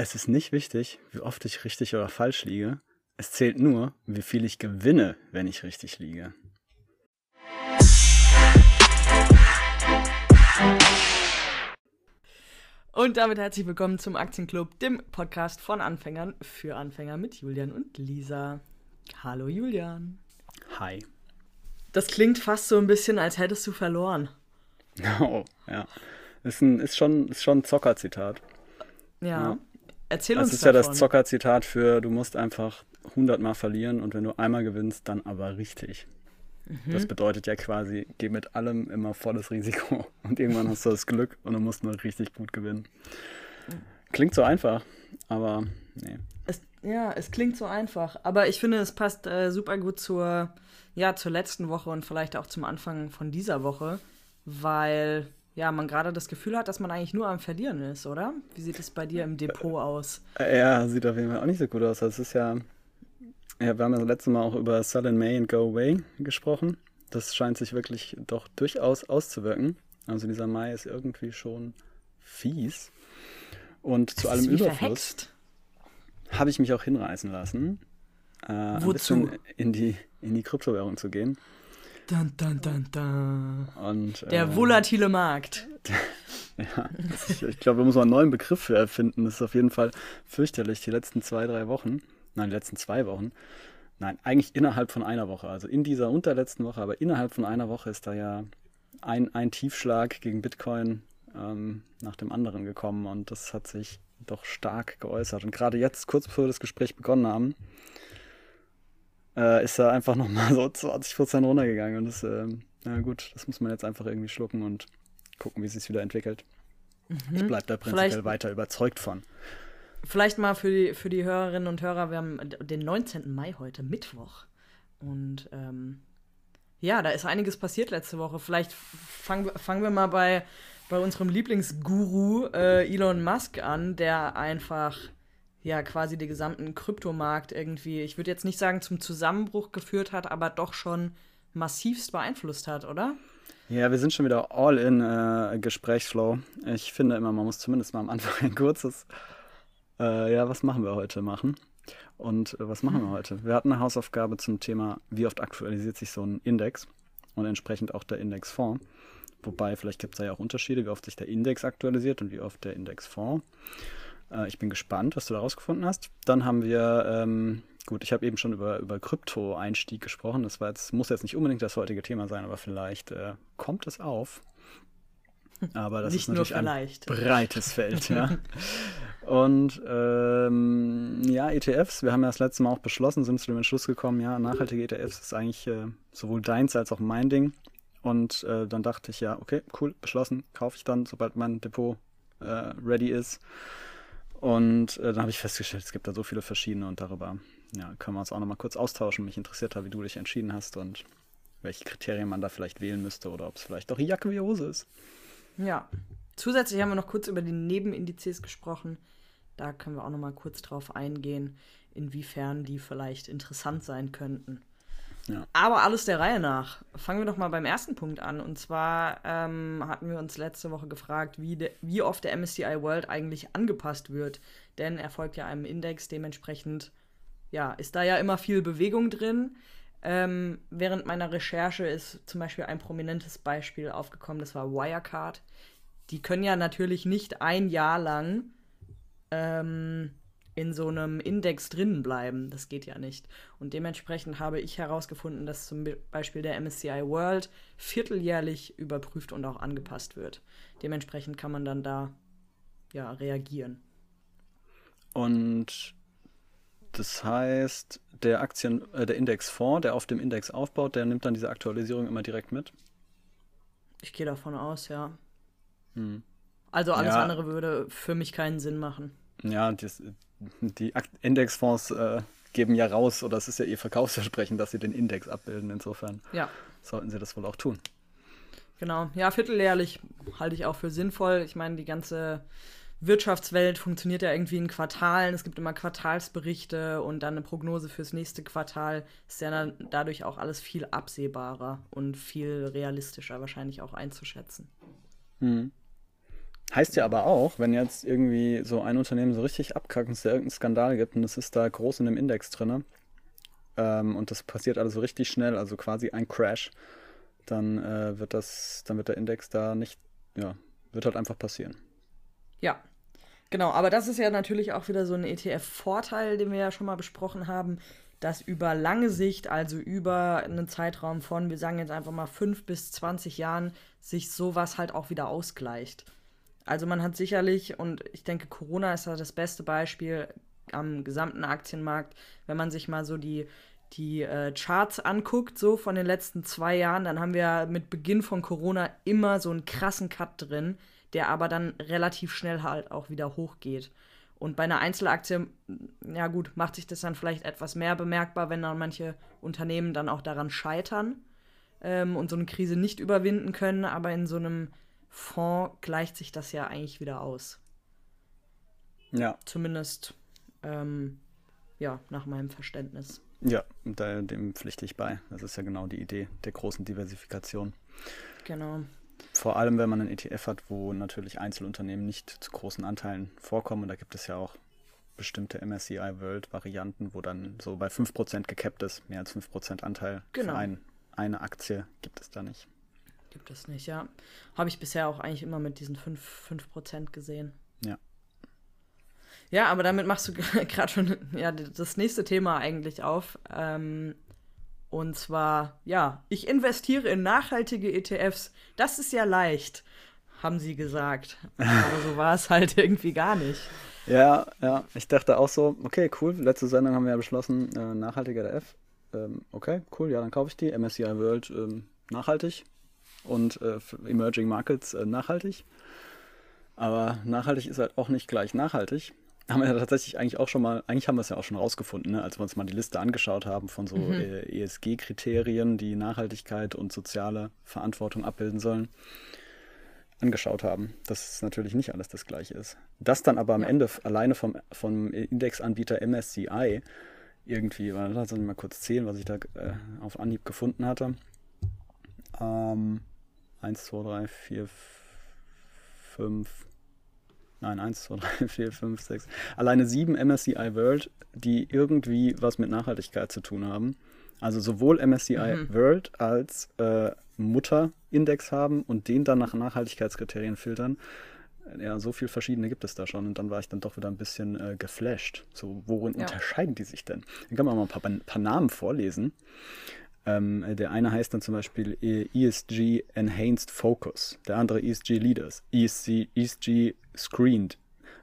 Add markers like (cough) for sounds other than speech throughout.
Es ist nicht wichtig, wie oft ich richtig oder falsch liege. Es zählt nur, wie viel ich gewinne, wenn ich richtig liege. Und damit herzlich willkommen zum Aktienclub, dem Podcast von Anfängern für Anfänger mit Julian und Lisa. Hallo Julian. Hi. Das klingt fast so ein bisschen, als hättest du verloren. (laughs) Oh, ja. Ist, ein, ist schon, ist schon ein Zocker-Zitat. Ja. Ja. Erzähl Das uns ist ja davon. das Zocker-Zitat für, du musst einfach 100 Mal verlieren und wenn du einmal gewinnst, dann aber richtig. Das Mhm. bedeutet ja quasi, geh mit allem immer volles Risiko (laughs) und irgendwann hast du das Glück und du musst nur richtig gut gewinnen. Klingt so einfach, aber nee. Es, ja, es klingt so einfach, aber ich finde, es passt äh, super gut zur, ja, zur letzten Woche und vielleicht auch zum Anfang von dieser Woche, weil ja, man gerade das Gefühl hat, dass man eigentlich nur am Verlieren ist, oder? Wie sieht es bei dir im Depot aus? Ja, sieht auf jeden Fall auch nicht so gut aus. Das ist ja, ja, wir haben ja das letzte Mal auch über Sell in May and Go Away gesprochen. Das scheint sich wirklich doch durchaus auszuwirken. Also dieser Mai ist irgendwie schon fies. Und zu Es allem Überfluss habe ich mich auch hinreißen lassen, äh, ein Wozu? bisschen in die, in die Kryptowährung zu gehen. Dun, dun, dun, dun. Und, Der äh, volatile Markt. (laughs) Ja, ich, ich glaube, da muss man einen neuen Begriff für erfinden. Das ist auf jeden Fall fürchterlich. Die letzten zwei, drei Wochen, nein, die letzten zwei Wochen, nein, eigentlich innerhalb von einer Woche. Also in dieser und der letzten Woche, aber innerhalb von einer Woche ist da ja ein, ein Tiefschlag gegen Bitcoin ähm, nach dem anderen gekommen und das hat sich doch stark geäußert. Und gerade jetzt, kurz bevor wir das Gespräch begonnen haben, äh, ist er einfach nochmal (laughs) so 20% runtergegangen. Und das, ähm, na gut, das muss man jetzt einfach irgendwie schlucken und gucken, wie es sich wieder entwickelt. Ich bleibe da prinzipiell Mhm. Vielleicht- weiter überzeugt von. Vielleicht mal für die, für die Hörerinnen und Hörer, wir haben den 19. Mai heute, Mittwoch. Und ähm, ja, da ist einiges passiert letzte Woche. Vielleicht fangen, wir- fangen wir mal bei, bei unserem Lieblingsguru äh, Elon Musk an, der einfach ja quasi den gesamten Kryptomarkt irgendwie, ich würde jetzt nicht sagen zum Zusammenbruch geführt hat, aber doch schon massivst beeinflusst hat, oder? Ja, wir sind schon wieder all in äh, Gesprächsflow. Ich finde immer, man muss zumindest mal am Anfang ein kurzes, äh, ja, was machen wir heute machen? Und äh, was machen wir heute? Wir hatten eine Hausaufgabe zum Thema, wie oft aktualisiert sich so ein Index und entsprechend auch der Indexfonds. Wobei, vielleicht gibt es da ja auch Unterschiede, wie oft sich der Index aktualisiert und wie oft der Indexfonds. Äh, ich bin gespannt, was du da rausgefunden hast. Dann haben wir, ähm, gut, ich habe eben schon über, über Krypto-Einstieg gesprochen. Das war jetzt, muss jetzt nicht unbedingt das heutige Thema sein, aber vielleicht äh, kommt es auf. Aber das Nicht ist nur natürlich ein breites Feld, ja. (laughs) Und ähm, ja, ETFs, wir haben ja das letzte Mal auch beschlossen, sind zu dem Entschluss gekommen, ja, nachhaltige ETFs ist eigentlich äh, sowohl deins als auch mein Ding. Und äh, dann dachte ich, ja, okay, cool, beschlossen, kaufe ich dann, sobald mein Depot äh, ready ist. Und äh, dann habe ich festgestellt, es gibt da so viele verschiedene und darüber ja, können wir uns auch nochmal kurz austauschen. Mich interessiert hat, wie du dich entschieden hast und welche Kriterien man da vielleicht wählen müsste oder ob es vielleicht auch Jacke wie Hose ist. Ja. Zusätzlich haben wir noch kurz über die Nebenindizes gesprochen. Da können wir auch noch mal kurz drauf eingehen, inwiefern die vielleicht interessant sein könnten. Aber alles der Reihe nach. Fangen wir doch mal beim ersten Punkt an. Und zwar ähm, hatten wir uns letzte Woche gefragt, wie, de, wie oft der MSCI World eigentlich angepasst wird. Denn er folgt ja einem Index, dementsprechend ja, ist da ja immer viel Bewegung drin. Ähm, während meiner Recherche ist zum Beispiel ein prominentes Beispiel aufgekommen, das war Wirecard. Die können ja natürlich nicht ein Jahr lang ähm, in so einem Index drin bleiben. Das geht ja nicht. Und dementsprechend habe ich herausgefunden, dass zum Beispiel der MSCI World vierteljährlich überprüft und auch angepasst wird. Dementsprechend kann man dann da ja reagieren. Und das heißt, der Aktien, äh, der Indexfonds, der auf dem Index aufbaut, der nimmt dann diese Aktualisierung immer direkt mit. Ich gehe davon aus, ja. Hm. Also alles Ja. andere würde für mich keinen Sinn machen. Ja, das, die Indexfonds äh, geben ja raus, oder es ist ja ihr Verkaufsversprechen, dass sie den Index abbilden. Insofern Ja, sollten sie das wohl auch tun. genau. Ja, vierteljährlich halte ich auch für sinnvoll. Ich meine, die ganze Wirtschaftswelt funktioniert ja irgendwie in Quartalen. Es gibt immer Quartalsberichte und dann eine Prognose fürs nächste Quartal. Ist ja dann dadurch auch alles viel absehbarer und viel realistischer wahrscheinlich auch einzuschätzen. Hm. Heißt ja aber auch, wenn jetzt irgendwie so ein Unternehmen so richtig abkackt und es da irgendeinen Skandal gibt und es ist da groß in dem Index drin ähm, und das passiert alles so richtig schnell, also quasi ein Crash, dann äh, wird das, dann wird der Index da nicht, ja, wird halt einfach passieren. Ja, genau, aber das ist ja natürlich auch wieder so ein ETF-Vorteil, den wir ja schon mal besprochen haben, dass über lange Sicht, also über einen Zeitraum von, wir sagen jetzt einfach mal fünf bis 20 Jahren, sich sowas halt auch wieder ausgleicht. Also man hat sicherlich, und ich denke, Corona ist da das beste Beispiel am gesamten Aktienmarkt, wenn man sich mal so die, die äh, Charts anguckt, so von den letzten zwei Jahren, dann haben wir mit Beginn von Corona immer so einen krassen Cut drin, der aber dann relativ schnell halt auch wieder hochgeht. Und bei einer Einzelaktie, ja gut, macht sich das dann vielleicht etwas mehr bemerkbar, wenn dann manche Unternehmen dann auch daran scheitern ähm, und so eine Krise nicht überwinden können, aber in so einem Fonds gleicht sich das ja eigentlich wieder aus. Ja. Zumindest, ähm, ja, nach meinem Verständnis. Ja, da, dem pflichte ich bei. Das ist ja genau die Idee der großen Diversifikation. Genau. Vor allem, wenn man einen ETF hat, wo natürlich Einzelunternehmen nicht zu großen Anteilen vorkommen. Da gibt es ja auch bestimmte MSCI World Varianten, wo dann so bei 5% gekappt ist. Mehr als 5% Anteil genau. für ein, eine Aktie gibt es da nicht. Gibt es nicht, ja. Habe ich bisher auch eigentlich immer mit diesen 5%, 5 gesehen. Ja. Ja, aber damit machst du (laughs) gerade schon ja, das nächste Thema eigentlich auf. Ähm, und zwar, ja, ich investiere in nachhaltige ETFs. Das ist ja leicht, haben sie gesagt. Aber so war es halt irgendwie gar nicht. Ja, ja, ich dachte auch so, okay, cool. Letzte Sendung haben wir ja beschlossen, äh, nachhaltiger ETF. Ähm, okay, cool, ja, dann kaufe ich die. MSCI World ähm, nachhaltig und äh, Emerging Markets äh, nachhaltig. Aber nachhaltig ist halt auch nicht gleich nachhaltig. Haben wir ja tatsächlich eigentlich auch schon mal, eigentlich haben wir es ja auch schon rausgefunden, ne? als wir uns mal die Liste angeschaut haben von so mhm. äh, ESG-Kriterien, die Nachhaltigkeit und soziale Verantwortung abbilden sollen, angeschaut haben, dass es natürlich nicht alles das gleiche ist. Das dann aber am ja. Ende alleine vom, vom Indexanbieter MSCI irgendwie, lass uns mal kurz zählen, was ich da äh, auf Anhieb gefunden hatte. Ähm, 1, 2, 3, 4, 5. Nein, 1, 2, 3, 4, 5, 6. Alleine sieben MSCI World, die irgendwie was mit Nachhaltigkeit zu tun haben. Also sowohl MSCI mhm. World als äh, Mutterindex haben und den dann nach Nachhaltigkeitskriterien filtern. Ja, so viele verschiedene gibt es da schon. Und dann war ich dann doch wieder ein bisschen äh, geflasht. So, worin ja. unterscheiden die sich denn? Dann kann man mal ein paar, ein paar Namen vorlesen. Ähm, der eine heißt dann zum Beispiel ESG Enhanced Focus, der andere ESG Leaders, ESG, ESG Screened,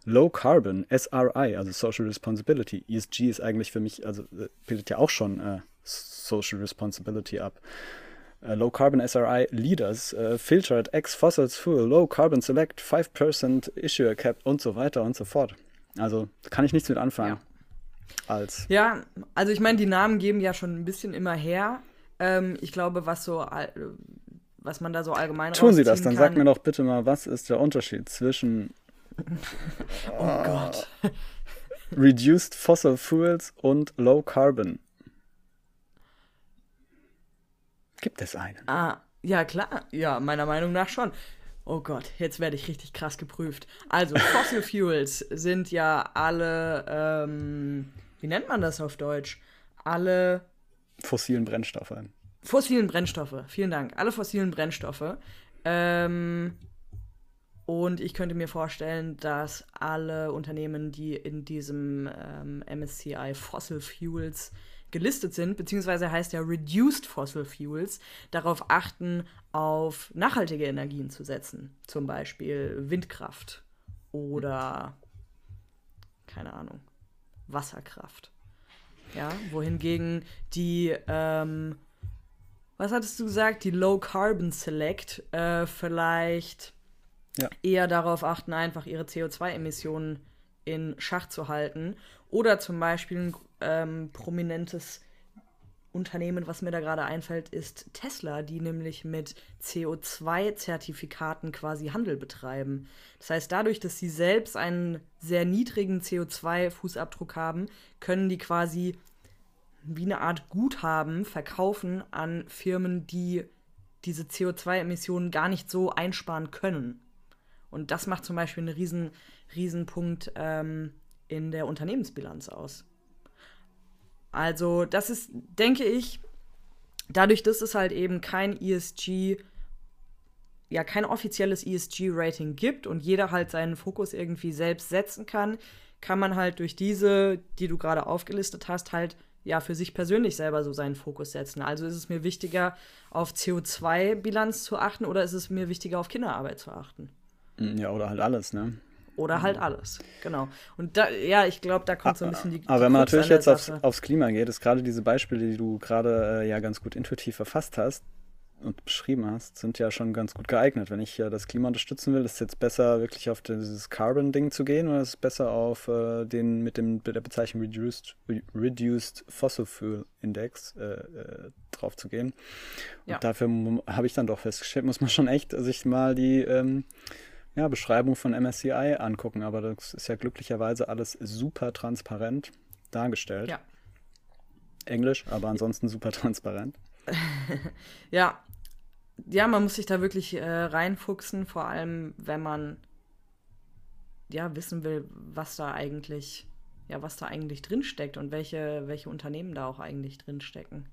Low Carbon, SRI, also Social Responsibility. ESG ist eigentlich für mich, also äh, bildet ja auch schon äh, Social Responsibility ab. Uh, low Carbon SRI Leaders, uh, Filtered Ex Fossils Fuel, Low Carbon Select, 5% Issuer Cap und so weiter und so fort. Also kann ich nichts mit anfangen. Ja. Als. Ja, also ich meine, die Namen geben ja schon ein bisschen immer her. Ähm, ich glaube, was so was man da so allgemein Tun Sie das, dann kann, sag mir doch bitte mal, was ist der Unterschied zwischen (laughs) oh Gott. (laughs) Reduced Fossil Fuels und Low Carbon? Gibt es einen? Ah, ja klar, ja, meiner Meinung nach schon. Oh Gott, jetzt werde ich richtig krass geprüft. Also, (laughs) Fossil Fuels sind ja alle, ähm, wie nennt man das auf Deutsch? Alle fossilen Brennstoffe. Fossilen Brennstoffe, vielen Dank. Alle fossilen Brennstoffe. Ähm, und ich könnte mir vorstellen, dass alle Unternehmen, die in diesem ähm, MSCI Fossil Fuels gelistet sind, beziehungsweise heißt ja Reduced Fossil Fuels, darauf achten, auf nachhaltige Energien zu setzen. Zum Beispiel Windkraft oder, keine Ahnung, Wasserkraft. Ja, wohingegen die, ähm, was hattest du gesagt, die Low Carbon Select äh, vielleicht ja. eher darauf achten, einfach ihre CO2-Emissionen in Schach zu halten. Oder zum Beispiel ein ähm, prominentes Unternehmen, was mir da gerade einfällt, ist Tesla, die nämlich mit CO2-Zertifikaten quasi Handel betreiben. Das heißt, dadurch, dass sie selbst einen sehr niedrigen CO2-Fußabdruck haben, können die quasi wie eine Art Guthaben verkaufen an Firmen, die diese CO2-Emissionen gar nicht so einsparen können. Und das macht zum Beispiel einen riesen, riesen Punkt ähm, in der Unternehmensbilanz aus. Also das ist, denke ich, dadurch, dass es halt eben kein ESG, ja, kein offizielles ESG-Rating gibt und jeder halt seinen Fokus irgendwie selbst setzen kann, kann man halt durch diese, die du gerade aufgelistet hast, halt ja für sich persönlich selber so seinen Fokus setzen. Also ist es mir wichtiger, auf CO2-Bilanz zu achten oder ist es mir wichtiger, auf Kinderarbeit zu achten? Mm, ja, oder halt alles, ne? Oder halt alles, genau. Und da, ja, ich glaube, da kommt so ein bisschen die. Aber wenn man natürlich jetzt aufs, aufs, Klima geht, ist gerade diese Beispiele, die du gerade äh, ja ganz gut intuitiv verfasst hast, und beschrieben hast, sind ja schon ganz gut geeignet. Wenn ich ja das Klima unterstützen will, ist es jetzt besser, wirklich auf dieses Carbon-Ding zu gehen oder ist es besser auf äh, den mit dem mit der Bezeichnung Reduced, Reduced Fossil Fuel Index äh, äh, drauf zu gehen? Und ja. dafür habe ich dann doch festgestellt, muss man schon echt sich mal die ähm, ja, Beschreibung von MSCI angucken. Aber das ist ja glücklicherweise alles super transparent dargestellt. Ja. Englisch, aber ansonsten super transparent. (laughs) ja, ja, man muss sich da wirklich äh, reinfuchsen, vor allem wenn man ja wissen will, was da eigentlich, ja, was da eigentlich drinsteckt und welche, welche Unternehmen da auch eigentlich drinstecken.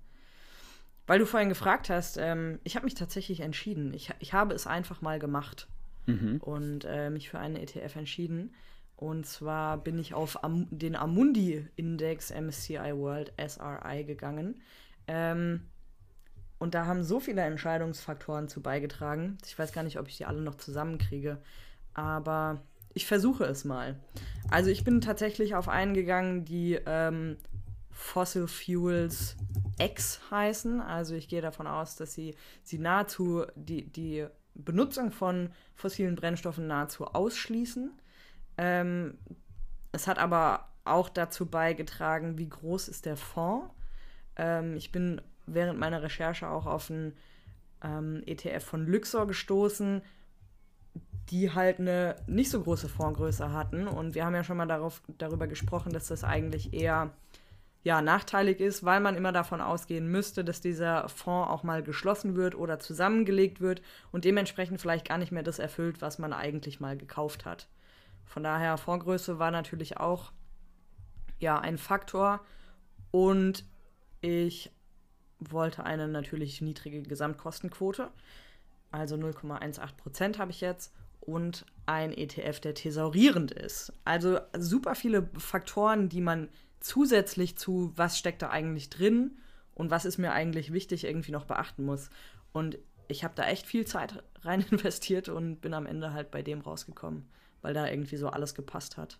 Weil du vorhin gefragt hast, ähm, ich habe mich tatsächlich entschieden. Ich, ich habe es einfach mal gemacht mhm. und äh, mich für einen ETF entschieden. Und zwar bin ich auf Am den Amundi-Index MSCI World SRI gegangen. Ähm, und da haben so viele Entscheidungsfaktoren zu beigetragen. Ich weiß gar nicht, ob ich die alle noch zusammenkriege. Aber ich versuche es mal. Also ich bin tatsächlich auf einen gegangen, die ähm, Fossil Fuels X heißen. Also ich gehe davon aus, dass sie, sie nahezu die, die Benutzung von fossilen Brennstoffen nahezu ausschließen. Ähm, es hat aber auch dazu beigetragen, wie groß ist der Fonds. Ähm, ich bin während meiner Recherche auch auf einen ähm, ETF von Luxor gestoßen, die halt eine nicht so große Fondsgröße hatten. Und wir haben ja schon mal darauf, darüber gesprochen, dass das eigentlich eher ja, nachteilig ist, weil man immer davon ausgehen müsste, dass dieser Fonds auch mal geschlossen wird oder zusammengelegt wird und dementsprechend vielleicht gar nicht mehr das erfüllt, was man eigentlich mal gekauft hat. Von daher, Fondsgröße war natürlich auch ja, ein Faktor. Und ich wollte eine natürlich niedrige Gesamtkostenquote, also 0,18 Prozent habe ich jetzt, und ein ETF, der thesaurierend ist. Also super viele Faktoren, die man zusätzlich zu, was steckt da eigentlich drin und was ist mir eigentlich wichtig, irgendwie noch beachten muss. Und ich habe da echt viel Zeit (laughs) rein investiert und bin am Ende halt bei dem rausgekommen, weil da irgendwie so alles gepasst hat.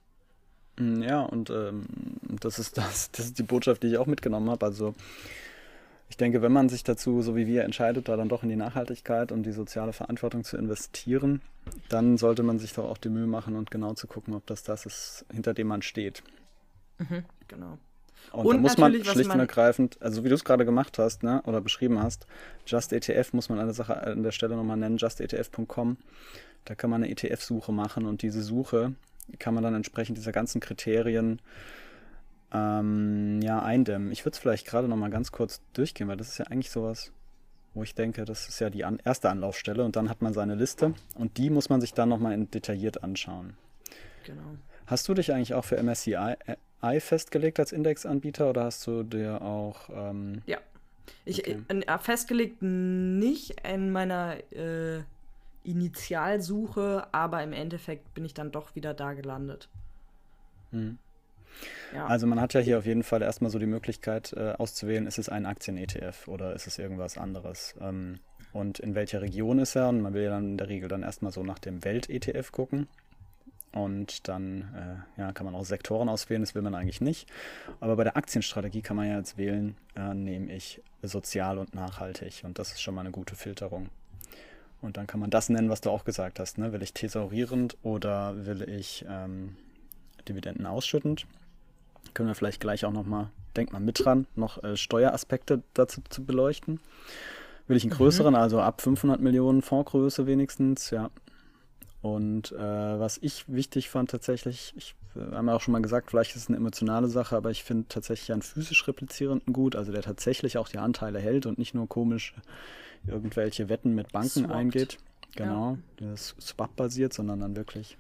Ja, und ähm, das, ist das, das ist die Botschaft, die ich auch mitgenommen habe. Also ich denke, wenn man sich dazu, so wie wir, entscheidet, da dann doch in die Nachhaltigkeit und die soziale Verantwortung zu investieren, dann sollte man sich doch auch die Mühe machen und genau zu gucken, ob das das ist, hinter dem man steht. Mhm, genau. Und, und da muss man schlicht und ergreifend, also wie du es gerade gemacht hast, ne, oder beschrieben hast, Just ETF muss man eine Sache an der Stelle nochmal nennen, justetf.com. Da kann man eine ETF-Suche machen und diese Suche kann man dann entsprechend dieser ganzen Kriterien ähm, ja, eindämmen. Ich würde es vielleicht gerade noch mal ganz kurz durchgehen, weil das ist ja eigentlich sowas, wo ich denke, das ist ja die an erste Anlaufstelle und dann hat man seine Liste und die muss man sich dann noch mal detailliert anschauen. Genau. Hast du dich eigentlich auch für MSCI äh, festgelegt als Indexanbieter oder hast du dir auch... Ähm, ja, ich okay. äh, festgelegt nicht in meiner äh, Initialsuche, aber im Endeffekt bin ich dann doch wieder da gelandet. Hm. Also man hat ja hier auf jeden Fall erstmal so die Möglichkeit äh, auszuwählen, ist es ein Aktien-ETF oder ist es irgendwas anderes. Ähm, und in welcher Region ist er? Und man will ja dann in der Regel dann erstmal so nach dem Welt-ETF gucken. Und dann äh, ja, kann man auch Sektoren auswählen, das will man eigentlich nicht. Aber bei der Aktienstrategie kann man ja jetzt wählen, äh, nehme ich sozial und nachhaltig. Und das ist schon mal eine gute Filterung. Und dann kann man das nennen, was du auch gesagt hast. Ne? Will ich thesaurierend oder will ich ähm, Dividenden ausschüttend? Können wir vielleicht gleich auch nochmal, denkt mal mit dran, noch äh, Steueraspekte dazu zu beleuchten. Will ich einen mhm. größeren, mhm. also ab 500 Millionen Fondsgröße wenigstens, ja. Und äh, was ich wichtig fand tatsächlich, ich äh, haben ja auch schon mal gesagt, vielleicht ist es eine emotionale Sache, aber ich finde tatsächlich einen physisch replizierenden gut, also der tatsächlich auch die Anteile hält und nicht nur komisch irgendwelche Wetten mit Banken Swapped. eingeht. Genau, ja. das Swap-basiert, sondern dann wirklich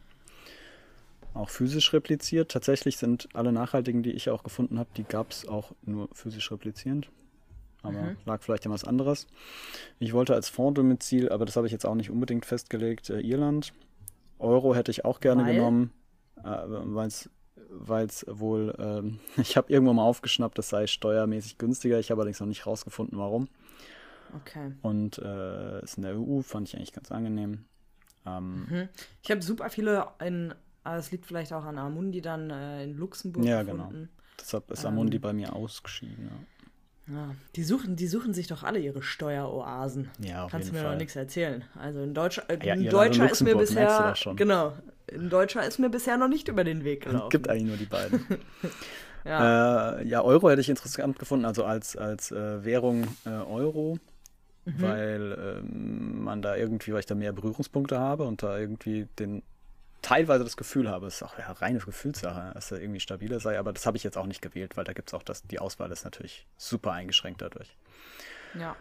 auch physisch repliziert. Tatsächlich sind alle nachhaltigen, die ich auch gefunden habe, die gab es auch nur physisch replizierend. Aber mhm. lag vielleicht an was anderes. Ich wollte als Fonddomizil, aber das habe ich jetzt auch nicht unbedingt festgelegt, äh, Irland. Euro hätte ich auch gerne Weil? genommen, äh, weil es wohl, ähm, (laughs) ich habe irgendwo mal aufgeschnappt, das sei steuermäßig günstiger. Ich habe allerdings noch nicht rausgefunden, warum. Okay. Und äh, ist in der EU, fand ich eigentlich ganz angenehm. Ähm, mhm. Ich habe super viele in aber es liegt vielleicht auch an Amundi dann äh, in Luxemburg. Ja, genau. gefunden. genau. Deshalb ist Amundi ähm, bei mir ausgeschieden. Ja. ja. die, suchen, die suchen sich doch alle ihre Steueroasen. Ja, auf Kannst du mir Fall. doch nichts erzählen. Also in Deutscher, äh, ja, ein Deutscher ist mir bisher. Genau. Ein Deutscher ist mir bisher noch nicht über den Weg (laughs) gelaufen. Gibt eigentlich nur die beiden. (laughs) ja. Äh, ja, Euro hätte ich interessant gefunden, also als, als äh, Währung äh, Euro. Mhm. Weil ähm, man da irgendwie, weil ich da mehr Berührungspunkte habe und da irgendwie den teilweise das Gefühl habe, es ist auch ja, reine Gefühlssache, dass er irgendwie stabiler sei, aber das habe ich jetzt auch nicht gewählt, weil da gibt es auch das, die Auswahl ist natürlich super eingeschränkt dadurch. Ja.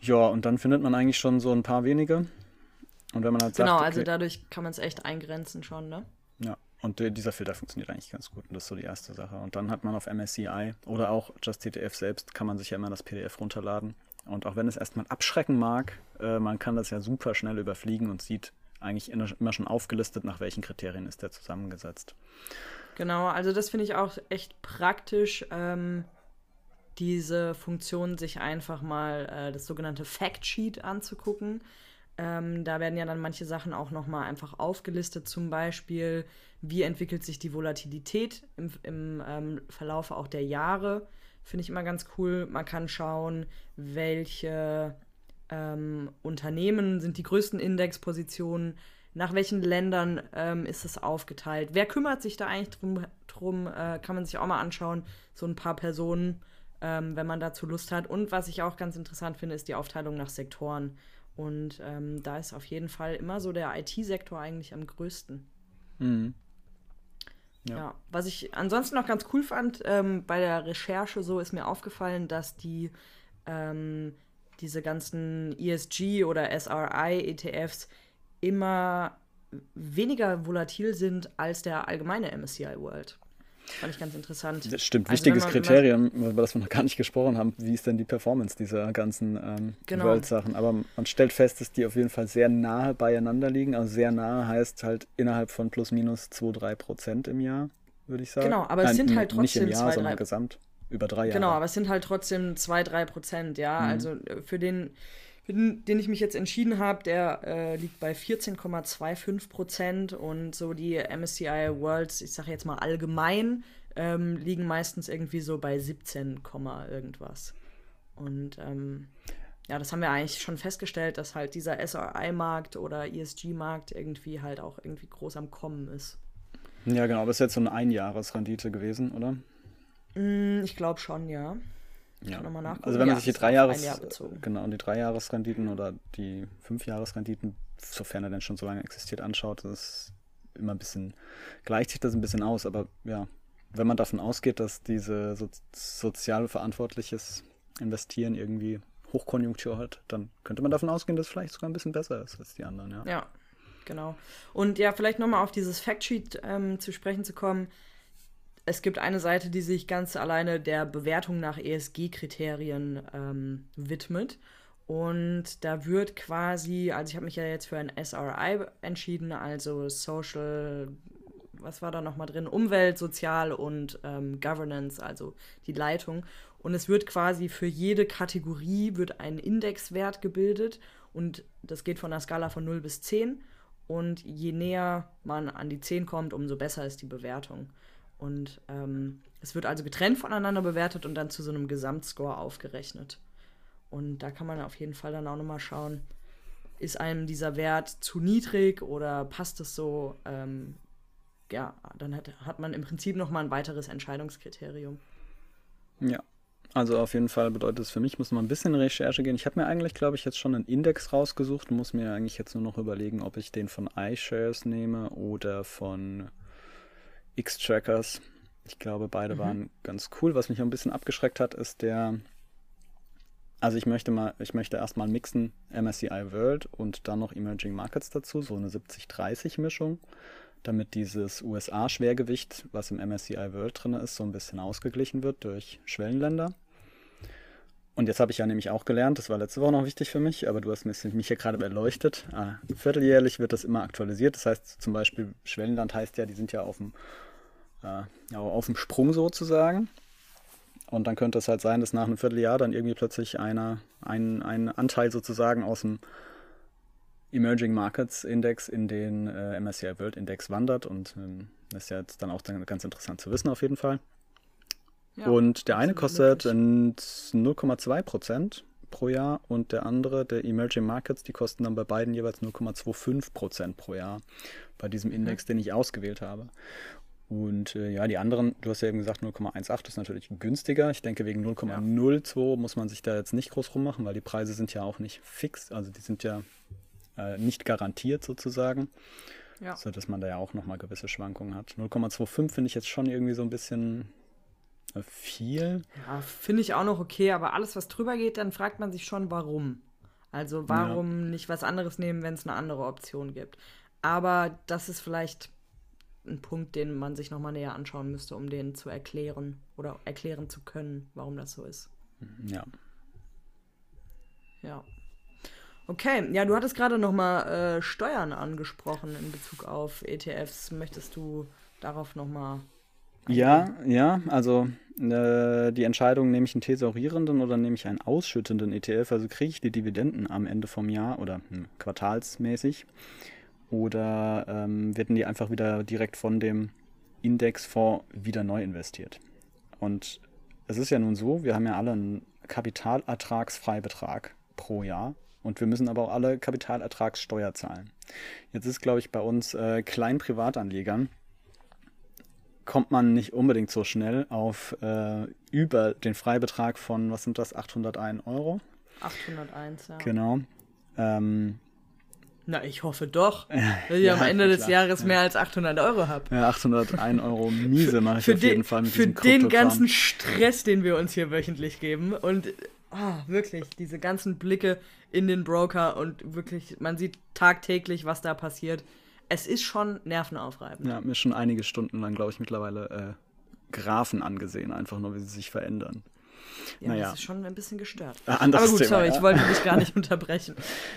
Ja, und dann findet man eigentlich schon so ein paar wenige. Und wenn man halt sagt, Genau, also dadurch kann man es echt eingrenzen schon, ne? Ja, und dieser Filter funktioniert eigentlich ganz gut. Und das ist so die erste Sache. Und dann hat man auf MSCI oder auch JustTTF selbst, kann man sich ja immer das PDF runterladen. Und auch wenn es erstmal abschrecken mag, äh, man kann das ja super schnell überfliegen und sieht, eigentlich immer schon aufgelistet, nach welchen Kriterien ist der zusammengesetzt. Genau, also das finde ich auch echt praktisch, ähm, diese Funktion sich einfach mal äh, das sogenannte Factsheet anzugucken. Ähm, da werden ja dann manche Sachen auch nochmal einfach aufgelistet, zum Beispiel, wie entwickelt sich die Volatilität im, im ähm, Verlauf auch der Jahre. Finde ich immer ganz cool. Man kann schauen, welche ähm, Unternehmen sind die größten Indexpositionen, nach welchen Ländern ähm, ist es aufgeteilt, wer kümmert sich da eigentlich drum, drum äh, kann man sich auch mal anschauen, so ein paar Personen, ähm, wenn man dazu Lust hat. Und was ich auch ganz interessant finde, ist die Aufteilung nach Sektoren. Und ähm, da ist auf jeden Fall immer so der IT-Sektor eigentlich am größten. Mhm. Ja. ja. was ich ansonsten noch ganz cool fand, ähm, bei der Recherche so ist mir aufgefallen, dass die ähm, diese ganzen ESG oder SRI-ETFs immer weniger volatil sind als der allgemeine MSCI World. Fand ich ganz interessant. Das stimmt, also wichtiges man, Kriterium, über das wir noch gar nicht gesprochen haben, wie ist denn die Performance dieser ganzen ähm, genau. World-Sachen. Aber man stellt fest, dass die auf jeden Fall sehr nahe beieinander liegen. Also sehr nahe heißt halt innerhalb von plus minus 2, 3 Prozent im Jahr, würde ich sagen. Genau, aber es Nein, sind halt trotzdem nicht im Jahr, 2, sondern gesamt über drei Jahre. Genau, aber es sind halt trotzdem zwei, drei Prozent, ja. Mhm. Also äh, für den, für den, den ich mich jetzt entschieden habe, der äh, liegt bei 14,25 Prozent und so die MSCI Worlds, ich sage jetzt mal allgemein, ähm, liegen meistens irgendwie so bei 17, irgendwas. Und ähm, ja, das haben wir eigentlich schon festgestellt, dass halt dieser SRI-Markt oder ESG-Markt irgendwie halt auch irgendwie groß am Kommen ist. Ja, genau, das ist jetzt so eine Einjahresrendite gewesen, oder? Mm, ich glaube schon, ja. Ja. Also wenn man ja, sich die drei Jahres Jahr genau die drei Jahresrenditen oder die fünf Jahresrenditen, sofern er denn schon so lange existiert, anschaut, das ist immer ein bisschen gleicht sich das ein bisschen aus. Aber ja, wenn man davon ausgeht, dass diese so, sozial verantwortliches Investieren irgendwie Hochkonjunktur hat, dann könnte man davon ausgehen, dass es vielleicht sogar ein bisschen besser ist als die anderen. Ja, ja genau. Und ja, vielleicht nochmal auf dieses Factsheet ähm, zu sprechen zu kommen es gibt eine Seite, die sich ganz alleine der Bewertung nach ESG-Kriterien ähm, widmet. Und da wird quasi, also ich habe mich ja jetzt für ein SRI entschieden, also Social, was war da nochmal drin? Umwelt, Sozial und ähm, Governance, also die Leitung. Und es wird quasi für jede Kategorie wird ein Indexwert gebildet und das geht von einer Skala von 0 bis 10. Und je näher man an die 10 kommt, umso besser ist die Bewertung. Und ähm, es wird also getrennt voneinander bewertet und dann zu so einem Gesamtscore aufgerechnet. Und da kann man auf jeden Fall dann auch nochmal schauen, ist einem dieser Wert zu niedrig oder passt es so? Ähm, ja, dann hat, hat man im Prinzip nochmal ein weiteres Entscheidungskriterium. Ja, also auf jeden Fall bedeutet es für mich, muss man ein bisschen Recherche gehen. Ich habe mir eigentlich, glaube ich, jetzt schon einen Index rausgesucht und muss mir eigentlich jetzt nur noch überlegen, ob ich den von iShares nehme oder von X-Trackers. Ich glaube, beide mhm. waren ganz cool. Was mich ein bisschen abgeschreckt hat, ist der Also ich möchte mal, ich möchte erstmal mixen MSCI World und dann noch Emerging Markets dazu, so eine 70-30-Mischung, damit dieses USA-Schwergewicht, was im MSCI World drin ist, so ein bisschen ausgeglichen wird durch Schwellenländer. Und jetzt habe ich ja nämlich auch gelernt, das war letzte Woche noch wichtig für mich, aber du hast mich ja gerade erleuchtet. Ah, vierteljährlich wird das immer aktualisiert. Das heißt zum Beispiel, Schwellenland heißt ja, die sind ja auf dem, äh, auf dem Sprung sozusagen. Und dann könnte es halt sein, dass nach einem Vierteljahr dann irgendwie plötzlich einer, ein, ein Anteil sozusagen aus dem Emerging Markets Index in den äh, MSCI World Index wandert. Und ähm, das ist ja jetzt dann auch dann ganz interessant zu wissen auf jeden Fall. Ja, und der eine kostet 0,2 Prozent pro Jahr und der andere, der Emerging Markets, die kosten dann bei beiden jeweils 0,25 Prozent pro Jahr bei diesem Index, mhm. den ich ausgewählt habe. Und äh, ja, die anderen, du hast ja eben gesagt, 0,18 ist natürlich günstiger. Ich denke, wegen 0,02 ja. muss man sich da jetzt nicht groß rummachen, weil die Preise sind ja auch nicht fix. Also die sind ja äh, nicht garantiert sozusagen. Ja. So dass man da ja auch nochmal gewisse Schwankungen hat. 0,25 finde ich jetzt schon irgendwie so ein bisschen viel. Ja, finde ich auch noch okay, aber alles, was drüber geht, dann fragt man sich schon, warum. Also warum ja. nicht was anderes nehmen, wenn es eine andere Option gibt. Aber das ist vielleicht ein Punkt, den man sich nochmal näher anschauen müsste, um den zu erklären oder erklären zu können, warum das so ist. Ja. Ja. Okay, ja, du hattest gerade nochmal äh, Steuern angesprochen in Bezug auf ETFs. Möchtest du darauf nochmal ja, ja, also äh, die Entscheidung, nehme ich einen thesaurierenden oder nehme ich einen ausschüttenden ETF, also kriege ich die Dividenden am Ende vom Jahr oder hm, quartalsmäßig oder ähm, werden die einfach wieder direkt von dem Indexfonds wieder neu investiert. Und es ist ja nun so, wir haben ja alle einen Kapitalertragsfreibetrag pro Jahr und wir müssen aber auch alle Kapitalertragssteuer zahlen. Jetzt ist, glaube ich, bei uns äh, kleinen Privatanlegern kommt man nicht unbedingt so schnell auf äh, über den Freibetrag von, was sind das, 801 Euro? 801, ja. Genau. Ähm, na, ich hoffe doch, (laughs) dass ich ja, am Ende des Jahres ja. mehr als 800 Euro habe. Ja, 801 Euro miese mache ich für auf den, jeden Fall mit Für den ganzen Stress, den wir uns hier wöchentlich geben und oh, wirklich, diese ganzen Blicke in den Broker und wirklich, man sieht tagtäglich, was da passiert. Es ist schon nervenaufreibend. Ja, mir schon einige Stunden lang, glaube ich, mittlerweile äh, Graphen angesehen, einfach nur, wie sie sich verändern. Ja, naja. das ist schon ein bisschen gestört. Ah, Aber gut, Thema, sorry, ja. ich wollte dich gar nicht (laughs) unterbrechen.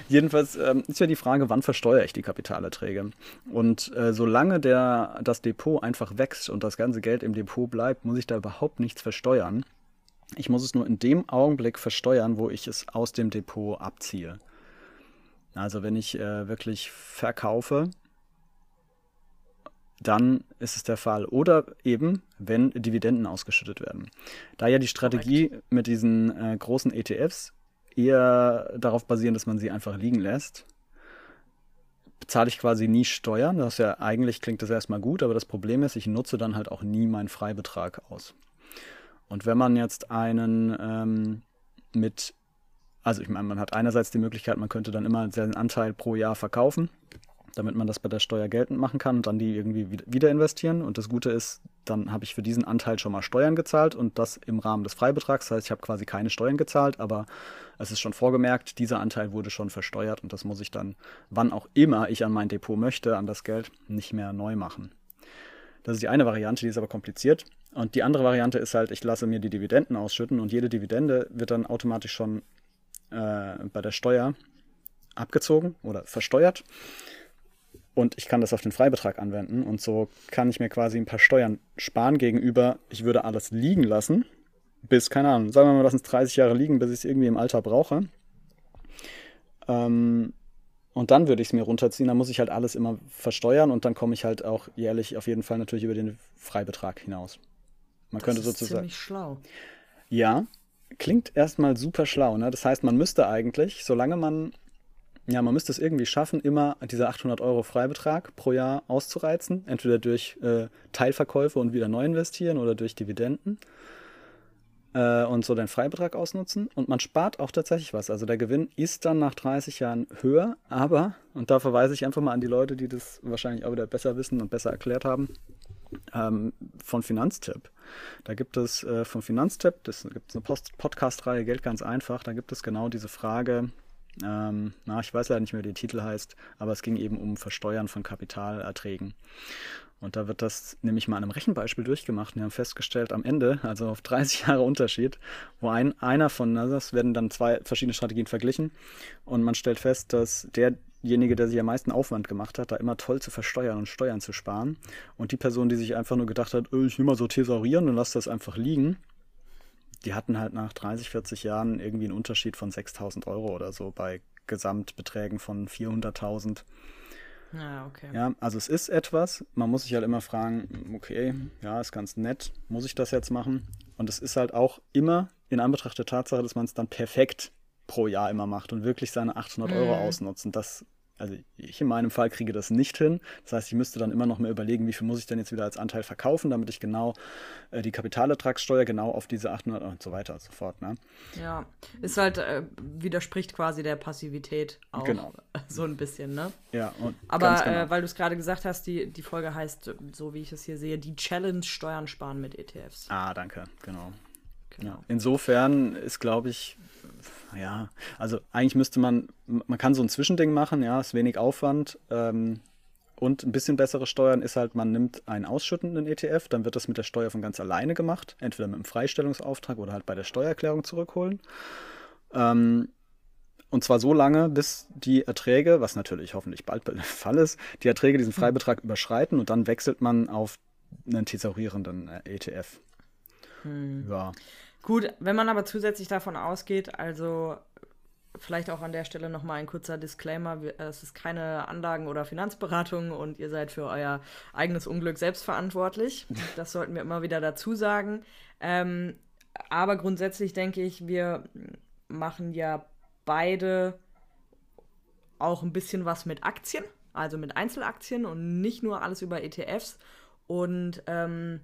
Jedenfalls ähm, ist ja die Frage, wann versteuere ich die Kapitalerträge? Und äh, solange der, das Depot einfach wächst und das ganze Geld im Depot bleibt, muss ich da überhaupt nichts versteuern. Ich muss es nur in dem Augenblick versteuern, wo ich es aus dem Depot abziehe. Also wenn ich äh, wirklich verkaufe, dann ist es der Fall. Oder eben, wenn Dividenden ausgeschüttet werden. Da ja die Strategie Correct. mit diesen äh, großen ETFs eher darauf basieren, dass man sie einfach liegen lässt, bezahle ich quasi nie Steuern. Das ja eigentlich klingt das erstmal gut, aber das Problem ist, ich nutze dann halt auch nie meinen Freibetrag aus. Und wenn man jetzt einen ähm, mit, also ich meine, man hat einerseits die Möglichkeit, man könnte dann immer seinen Anteil pro Jahr verkaufen damit man das bei der Steuer geltend machen kann und dann die irgendwie wieder investieren. Und das Gute ist, dann habe ich für diesen Anteil schon mal Steuern gezahlt und das im Rahmen des Freibetrags. Das heißt, ich habe quasi keine Steuern gezahlt, aber es ist schon vorgemerkt, dieser Anteil wurde schon versteuert und das muss ich dann, wann auch immer ich an mein Depot möchte, an das Geld, nicht mehr neu machen. Das ist die eine Variante, die ist aber kompliziert. Und die andere Variante ist halt, ich lasse mir die Dividenden ausschütten und jede Dividende wird dann automatisch schon äh, bei der Steuer abgezogen oder versteuert und ich kann das auf den Freibetrag anwenden und so kann ich mir quasi ein paar Steuern sparen gegenüber, ich würde alles liegen lassen, bis, keine Ahnung, sagen wir mal, lassen es 30 Jahre liegen, bis ich es irgendwie im Alter brauche. Ähm, und dann würde ich es mir runterziehen, dann muss ich halt alles immer versteuern und dann komme ich halt auch jährlich auf jeden Fall natürlich über den Freibetrag hinaus. Man das könnte ist sozusagen. Ziemlich schlau. Ja, klingt erstmal super schlau. Ne? Das heißt, man müsste eigentlich, solange man ja, man müsste es irgendwie schaffen, immer diese 800 Euro Freibetrag pro Jahr auszureizen. Entweder durch äh, Teilverkäufe und wieder neu investieren oder durch Dividenden. Äh, und so den Freibetrag ausnutzen. Und man spart auch tatsächlich was. Also der Gewinn ist dann nach 30 Jahren höher. Aber, und da verweise ich einfach mal an die Leute, die das wahrscheinlich auch wieder besser wissen und besser erklärt haben. ähm, von Finanztipp. Da gibt es äh, von Finanztipp, das gibt es eine Podcast-Reihe Geld ganz einfach, da gibt es genau diese Frage, ähm, na, ich weiß leider nicht mehr, wie der Titel heißt, aber es ging eben um Versteuern von Kapitalerträgen. Und da wird das nämlich mal an einem Rechenbeispiel durchgemacht. Wir haben festgestellt, am Ende, also auf 30 (laughs) Jahre Unterschied, wo ein, einer von, also das werden dann zwei verschiedene Strategien verglichen und man stellt fest, dass derjenige, der sich am meisten Aufwand gemacht hat, da immer toll zu versteuern und Steuern zu sparen. Und die Person, die sich einfach nur gedacht hat, oh, ich nehme mal so thesaurieren und lasse das einfach liegen, die hatten halt nach 30, 40 Jahren irgendwie einen Unterschied von 6000 Euro oder so bei Gesamtbeträgen von 400.000. Ja, okay. Ja, also es ist etwas, man muss sich halt immer fragen, okay, ja, ist ganz nett, muss ich das jetzt machen? Und es ist halt auch immer in Anbetracht der Tatsache, dass man es dann perfekt pro Jahr immer macht und wirklich seine 800 Euro mhm. ausnutzen. Das also ich in meinem Fall kriege das nicht hin. Das heißt, ich müsste dann immer noch mehr überlegen, wie viel muss ich denn jetzt wieder als Anteil verkaufen, damit ich genau äh, die Kapitalertragssteuer genau auf diese 800 und so weiter und so fort. Ne? Ja, ist halt, äh, widerspricht quasi der Passivität auch genau. (laughs) so ein bisschen, ne? Ja, und Aber genau. äh, weil du es gerade gesagt hast, die, die Folge heißt, so wie ich es hier sehe, die Challenge Steuern sparen mit ETFs. Ah, danke, genau. Genau. Insofern ist, glaube ich, ja, also eigentlich müsste man, man kann so ein Zwischending machen, ja, ist wenig Aufwand. Ähm, und ein bisschen bessere Steuern ist halt, man nimmt einen ausschüttenden ETF, dann wird das mit der Steuer von ganz alleine gemacht, entweder mit einem Freistellungsauftrag oder halt bei der Steuererklärung zurückholen. Ähm, und zwar so lange, bis die Erträge, was natürlich hoffentlich bald der (laughs) Fall ist, die Erträge diesen Freibetrag überschreiten und dann wechselt man auf einen tesorierenden äh, ETF. Hm. Ja. Gut, wenn man aber zusätzlich davon ausgeht, also vielleicht auch an der Stelle nochmal ein kurzer Disclaimer, es ist keine Anlagen- oder Finanzberatung und ihr seid für euer eigenes Unglück selbstverantwortlich. (laughs) Das sollten wir immer wieder dazu sagen. Ähm, aber grundsätzlich denke ich, wir machen ja beide auch ein bisschen was mit Aktien, also mit Einzelaktien und nicht nur alles über ETFs. Und ähm,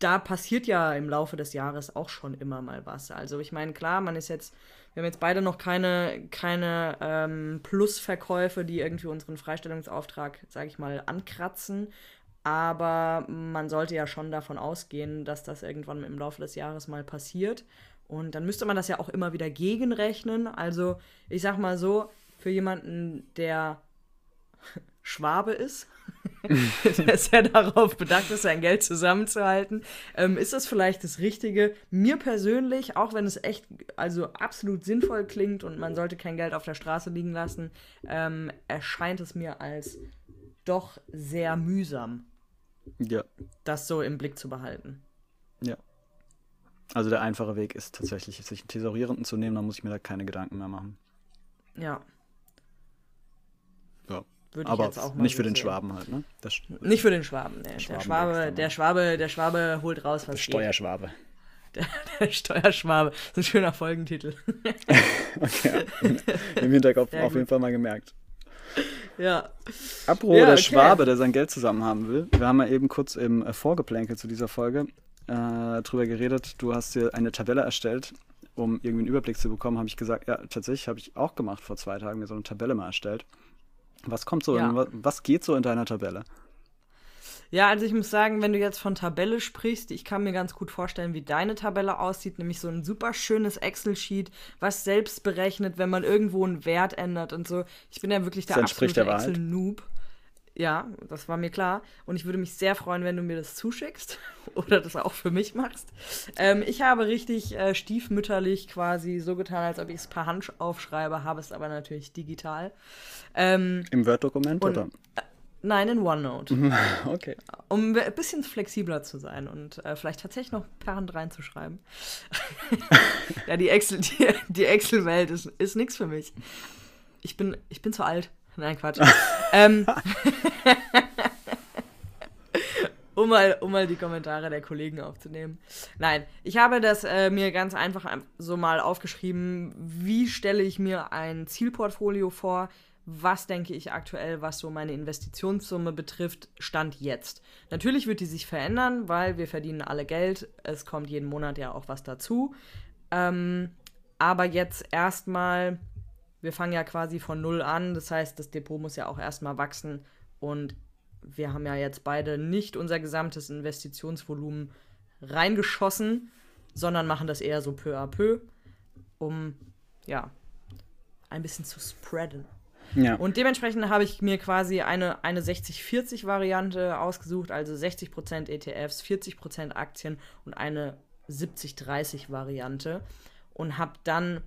da passiert ja im Laufe des Jahres auch schon immer mal was. Also ich meine, klar, man ist jetzt, wir haben jetzt beide noch keine, keine ähm, Plusverkäufe, die irgendwie unseren Freistellungsauftrag, sage ich mal, ankratzen. Aber man sollte ja schon davon ausgehen, dass das irgendwann im Laufe des Jahres mal passiert. Und dann müsste man das ja auch immer wieder gegenrechnen. Also ich sag mal so, für jemanden, der (laughs) Schwabe ist, (laughs) der sehr darauf bedacht ist, sein Geld zusammenzuhalten. Ähm, ist das vielleicht das Richtige? Mir persönlich, auch wenn es echt also absolut sinnvoll klingt und man sollte kein Geld auf der Straße liegen lassen, ähm, erscheint es mir als doch sehr mühsam, ja. das so im Blick zu behalten. Ja. Also der einfache Weg ist tatsächlich, sich einen Thesaurierenden zu nehmen, dann muss ich mir da keine Gedanken mehr machen. Ja. Ja. Würde aber jetzt auch mal nicht so für den sehen. Schwaben halt, ne? Das, nicht für den Schwaben, ne? Der Schwabe, der Schwabe, der Schwabe holt raus, was der Steuerschwabe. (laughs) Der, der, Steuerschwabe. Das ist ein schöner Folgentitel. (laughs) okay. Im Hinterkopf (laughs) auf jeden Fall mal gemerkt. Ja. Apropos ja, der okay. Schwabe, der sein Geld zusammen haben will. Wir haben ja eben kurz im äh, Vorgeplänkel zu dieser Folge äh, drüber geredet. Du hast dir eine Tabelle erstellt, um irgendwie einen Überblick zu bekommen. Habe ich gesagt, ja, tatsächlich habe ich auch gemacht vor zwei Tagen, mir so eine Tabelle mal erstellt. Was kommt so, ja. in, was geht so in deiner Tabelle? Ja, also ich muss sagen, wenn du jetzt von Tabelle sprichst, ich kann mir ganz gut vorstellen, wie deine Tabelle aussieht, nämlich so ein super schönes Excel-Sheet, was selbst berechnet, wenn man irgendwo einen Wert ändert und so. Ich bin ja wirklich der absolute Excel-Noob. Ja, das war mir klar. Und ich würde mich sehr freuen, wenn du mir das zuschickst (laughs) oder das auch für mich machst. Ähm, ich habe richtig äh, stiefmütterlich quasi so getan, als ob ich es per Hand aufschreibe, habe es aber natürlich digital. Ähm, Im Word-Dokument oder? Äh, nein, in OneNote. (laughs) okay. Um ein bisschen flexibler zu sein und äh, vielleicht tatsächlich noch per Hand reinzuschreiben. (laughs) ja, die Excel, die, die Excel-Welt ist, ist nichts für mich. Ich bin, ich bin zu alt. Nein, Quatsch. ähm, (laughs) um, mal, um mal die Kommentare der Kollegen aufzunehmen. Nein, ich habe das äh, mir ganz einfach so mal aufgeschrieben. Wie stelle ich mir ein Zielportfolio vor? Was denke ich aktuell, was so meine Investitionssumme betrifft, Stand jetzt. Natürlich wird die sich verändern, weil wir verdienen alle Geld. Es kommt jeden Monat ja auch was dazu. Ähm, aber jetzt erstmal wir fangen ja quasi von null an. Das heißt, das Depot muss ja auch erstmal wachsen. Und wir haben ja jetzt beide nicht unser gesamtes Investitionsvolumen reingeschossen, sondern machen das eher so peu à peu, um ja ein bisschen zu spreaden. Ja. Und dementsprechend habe ich mir quasi eine, eine 60-40-Variante ausgesucht, also 60% ETFs, 40% Aktien und eine 70-30-Variante. Und habe dann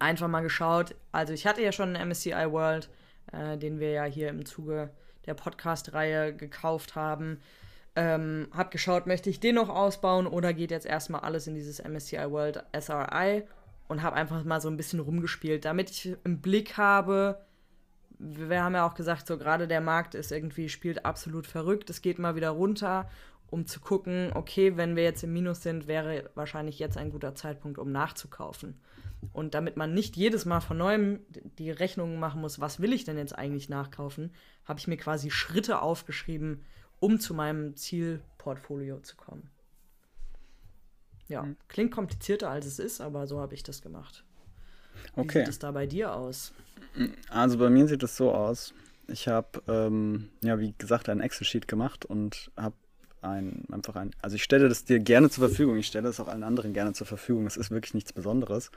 einfach mal geschaut, also ich hatte ja schon einen MSCI World, äh, den wir ja hier im Zuge der Podcast-Reihe gekauft haben. Ähm, hab geschaut, möchte ich den noch ausbauen oder geht jetzt erstmal alles in dieses MSCI World SRI und habe einfach mal so ein bisschen rumgespielt, damit ich im Blick habe, wir haben ja auch gesagt, so gerade der Markt ist irgendwie, spielt absolut verrückt, es geht mal wieder runter, um zu gucken, okay, wenn wir jetzt im Minus sind, wäre wahrscheinlich jetzt ein guter Zeitpunkt, um nachzukaufen. Und damit man nicht jedes Mal von neuem die Rechnungen machen muss, was will ich denn jetzt eigentlich nachkaufen, habe ich mir quasi Schritte aufgeschrieben, um zu meinem Zielportfolio zu kommen. Ja, mhm. klingt komplizierter als es ist, aber so habe ich das gemacht. Wie okay. sieht es da bei dir aus? Also bei mir sieht es so aus. Ich habe, ähm, ja, wie gesagt, ein Excel-Sheet gemacht und habe ein, einfach ein, also ich stelle das dir gerne zur Verfügung. Ich stelle es auch allen anderen gerne zur Verfügung. Es ist wirklich nichts Besonderes.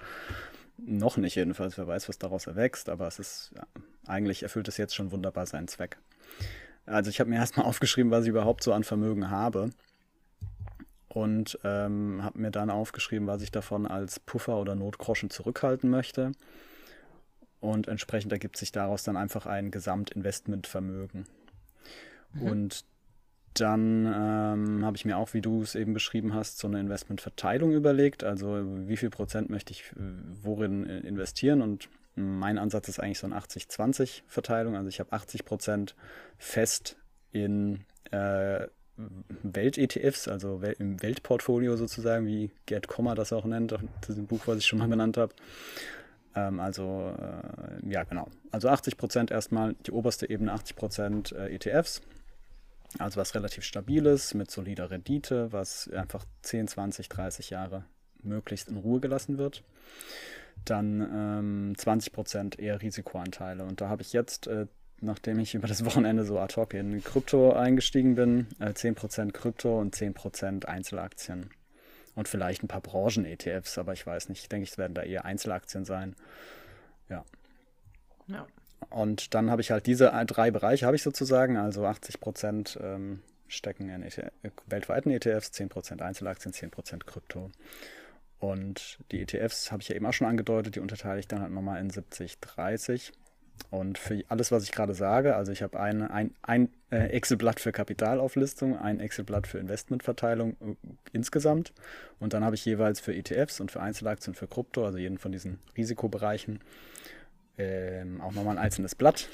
Noch nicht jedenfalls. Wer weiß, was daraus erwächst, aber es ist, ja, eigentlich erfüllt es jetzt schon wunderbar seinen Zweck. Also ich habe mir (laughs) erstmal aufgeschrieben, was ich überhaupt so an Vermögen habe und ähm, habe mir dann aufgeschrieben, was ich davon als Puffer oder Notgroschen zurückhalten möchte. Und entsprechend ergibt sich daraus dann einfach ein Gesamtinvestmentvermögen. Mhm. Und dann ähm, habe ich mir auch, wie du es eben beschrieben hast, so eine Investmentverteilung überlegt. Also wie viel Prozent möchte ich äh, worin äh, investieren? Und mein Ansatz ist eigentlich so eine 80-20-Verteilung. Also ich habe 80 Prozent fest in äh, Welt-ETFs, also im Weltportfolio sozusagen, wie Gerd Kommer das auch nennt, das Buch, was ich schon mal genannt habe. Ähm, also, äh, ja, genau. Also 80 Prozent erstmal, die oberste Ebene 80 Prozent ETFs. Also was relativ stabiles, mit solider Rendite, was einfach 10, 20, 30 Jahre möglichst in Ruhe gelassen wird. Dann ähm, 20 Prozent eher Risikoanteile. Und da habe ich jetzt äh, nachdem ich (laughs) über das Wochenende so ad hoc in Krypto eingestiegen bin. Äh, 10% Krypto und 10% Einzelaktien. Und vielleicht ein paar Branchen-ETFs, aber ich weiß nicht. Ich denke, es werden da eher Einzelaktien sein. Ja. Ja. Und dann habe ich halt diese drei Bereiche, habe ich sozusagen, also 80% ähm, stecken in ETF, weltweiten ETFs, 10% Einzelaktien, 10% Krypto. Und die ETFs habe ich ja eben auch schon angedeutet, die unterteile ich dann halt nochmal in 70, 30. Und für alles, was ich gerade sage, also ich habe ein, ein, ein äh, Excel-Blatt für Kapitalauflistung, ein Excel-Blatt für Investmentverteilung äh, insgesamt. Und dann habe ich jeweils für ETFs und für Einzelaktien und für Krypto, also jeden von diesen Risikobereichen, ähm, auch nochmal ein einzelnes Blatt.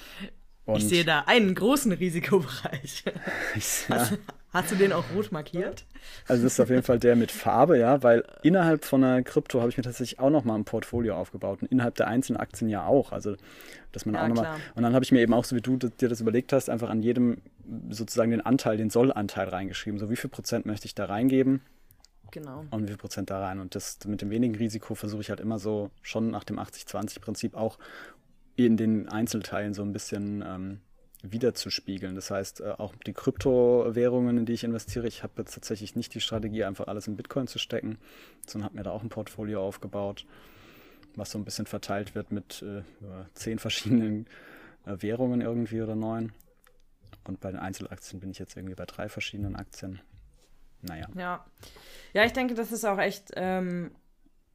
Und ich sehe da einen großen Risikobereich. (laughs) ich, ja. Hast du den auch rot markiert? Also das ist auf jeden Fall der mit Farbe, ja, weil innerhalb von einer Krypto habe ich mir tatsächlich auch nochmal ein Portfolio aufgebaut und innerhalb der einzelnen Aktien ja auch. Also dass man ja, auch nochmal. Und dann habe ich mir eben auch, so wie du dir das überlegt hast, einfach an jedem sozusagen den Anteil, den Sollanteil reingeschrieben. So wie viel Prozent möchte ich da reingeben? Genau. Und wie viel Prozent da rein? Und das mit dem wenigen Risiko versuche ich halt immer so schon nach dem 80-20-Prinzip auch in den Einzelteilen so ein bisschen ähm, wiederzuspiegeln. Das heißt, äh, auch die Kryptowährungen, in die ich investiere, ich habe jetzt tatsächlich nicht die Strategie, einfach alles in Bitcoin zu stecken, sondern habe mir da auch ein Portfolio aufgebaut, was so ein bisschen verteilt wird mit äh, zehn verschiedenen äh, Währungen irgendwie oder neun. Und bei den Einzelaktien bin ich jetzt irgendwie bei drei verschiedenen Aktien. Naja. Ja. Ja, ich denke, das ist auch echt ähm,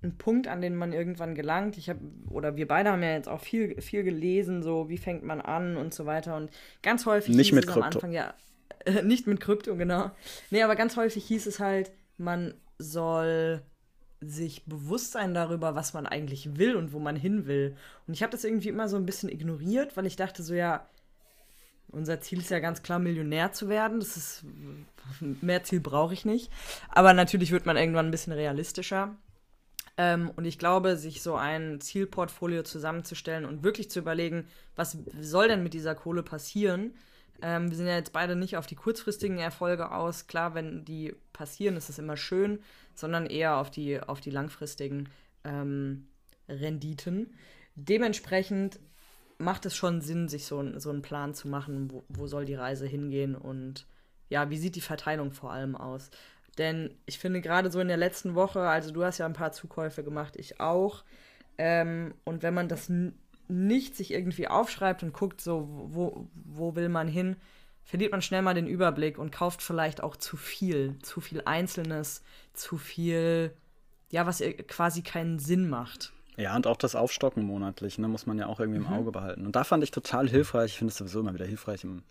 ein Punkt, an den man irgendwann gelangt. Ich habe, oder wir beide haben ja jetzt auch viel, viel gelesen, so wie fängt man an und so weiter. Und ganz häufig nicht mit Krypto. am Anfang, ja, äh, (laughs) nicht mit Krypto, genau. Nee, aber ganz häufig hieß es halt, man soll sich bewusst sein darüber, was man eigentlich will und wo man hin will. Und ich habe das irgendwie immer so ein bisschen ignoriert, weil ich dachte so, ja, unser Ziel ist ja ganz klar, Millionär zu werden. Das ist, mehr Ziel brauche ich nicht. Aber natürlich wird man irgendwann ein bisschen realistischer. Ähm, und ich glaube, sich so ein Zielportfolio zusammenzustellen und wirklich zu überlegen, was soll denn mit dieser Kohle passieren? Ähm, wir sind ja jetzt beide nicht auf die kurzfristigen Erfolge aus. Klar, wenn die passieren, ist es immer schön, sondern eher auf die, auf die langfristigen ähm, Renditen. Dementsprechend macht es schon Sinn, sich so, so einen Plan zu machen, wo, wo soll die Reise hingehen und ja, wie sieht die Verteilung vor allem aus? Denn ich finde gerade so in der letzten Woche, also du hast ja ein paar Zukäufe gemacht, ich auch. Ähm, und wenn man das nicht sich irgendwie aufschreibt und guckt, so wo, wo will man hin, verliert man schnell mal den Überblick und kauft vielleicht auch zu viel, zu viel Einzelnes, zu viel, ja, was quasi keinen Sinn macht. Ja, und auch das Aufstocken monatlich, ne, muss man ja auch irgendwie im mhm. Auge behalten. Und da fand ich total hilfreich, ich finde es sowieso immer wieder hilfreich, im,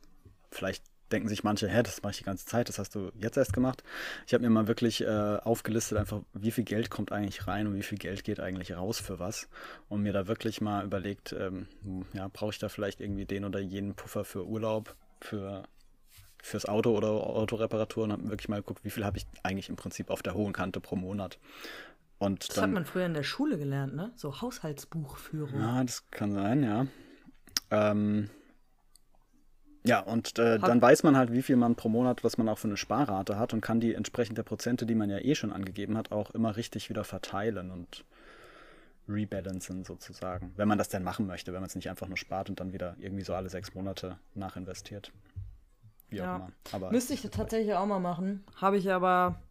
vielleicht denken sich manche, hä, das mache ich die ganze Zeit, das hast du jetzt erst gemacht. Ich habe mir mal wirklich äh, aufgelistet, einfach, wie viel Geld kommt eigentlich rein und wie viel Geld geht eigentlich raus für was. Und mir da wirklich mal überlegt, ähm, ja, brauche ich da vielleicht irgendwie den oder jenen Puffer für Urlaub, für fürs Auto oder Autoreparatur und habe wirklich mal geguckt, wie viel habe ich eigentlich im Prinzip auf der hohen Kante pro Monat. Und das dann, hat man früher in der Schule gelernt, ne? So Haushaltsbuchführung. Ja, das kann sein, ja. Ähm, ja, und äh, dann weiß man halt, wie viel man pro Monat, was man auch für eine Sparrate hat und kann die entsprechend der Prozente, die man ja eh schon angegeben hat, auch immer richtig wieder verteilen und rebalancen sozusagen. Wenn man das denn machen möchte, wenn man es nicht einfach nur spart und dann wieder irgendwie so alle sechs Monate nachinvestiert. Wie ja. auch immer. Aber Müsste ich tatsächlich auch mal machen. Habe ich aber,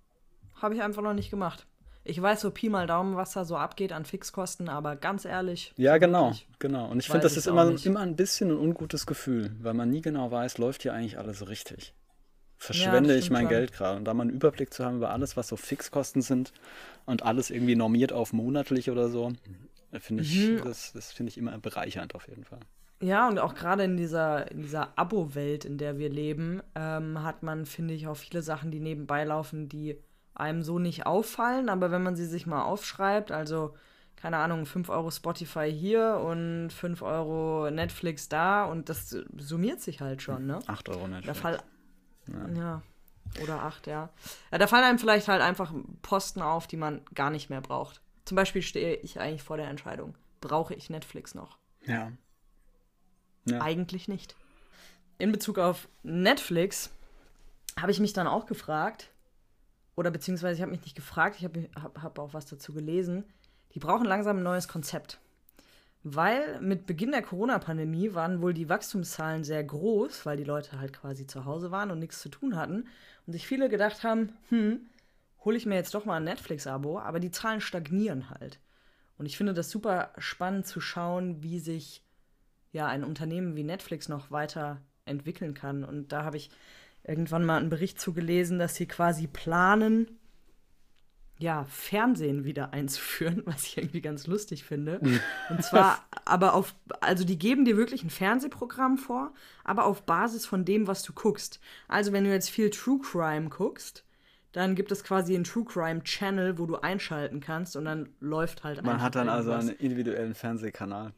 habe ich einfach noch nicht gemacht. Ich weiß so Pi mal Daumen, was da so abgeht an Fixkosten, aber ganz ehrlich. Ja, genau, genau. Und ich finde, das ist immer, immer ein bisschen ein ungutes Gefühl, weil man nie genau weiß, läuft hier eigentlich alles richtig. Verschwende ja, ich mein schon. Geld gerade? Und da mal einen Überblick zu haben über alles, was so Fixkosten sind und alles irgendwie normiert auf monatlich oder so, finde ich, mhm. das, das finde ich immer bereichernd auf jeden Fall. Ja, und auch gerade in dieser, in dieser Abo-Welt, in der wir leben, ähm, hat man, finde ich, auch viele Sachen, die nebenbei laufen, die einem so nicht auffallen, aber wenn man sie sich mal aufschreibt, also keine Ahnung, 5 Euro Spotify hier und 5 Euro Netflix da und das summiert sich halt schon, ne? 8 Euro Netflix. Da fall, ja. ja. Oder 8, ja. ja. Da fallen einem vielleicht halt einfach Posten auf, die man gar nicht mehr braucht. Zum Beispiel stehe ich eigentlich vor der Entscheidung, brauche ich Netflix noch? Ja. ja. Eigentlich nicht. In Bezug auf Netflix habe ich mich dann auch gefragt, oder beziehungsweise ich habe mich nicht gefragt, ich habe hab, hab auch was dazu gelesen, die brauchen langsam ein neues Konzept. Weil mit Beginn der Corona-Pandemie waren wohl die Wachstumszahlen sehr groß, weil die Leute halt quasi zu Hause waren und nichts zu tun hatten. Und sich viele gedacht haben, hm, hole ich mir jetzt doch mal ein Netflix-Abo, aber die Zahlen stagnieren halt. Und ich finde das super spannend zu schauen, wie sich ja ein Unternehmen wie Netflix noch weiter entwickeln kann. Und da habe ich irgendwann mal einen Bericht zugelesen, dass sie quasi planen, ja, Fernsehen wieder einzuführen, (laughs) was ich irgendwie ganz lustig finde. Und zwar (laughs) aber auf, also die geben dir wirklich ein Fernsehprogramm vor, aber auf Basis von dem, was du guckst. Also wenn du jetzt viel True Crime guckst, dann gibt es quasi einen True Crime Channel, wo du einschalten kannst und dann läuft halt Man hat dann also einen individuellen Fernsehkanal.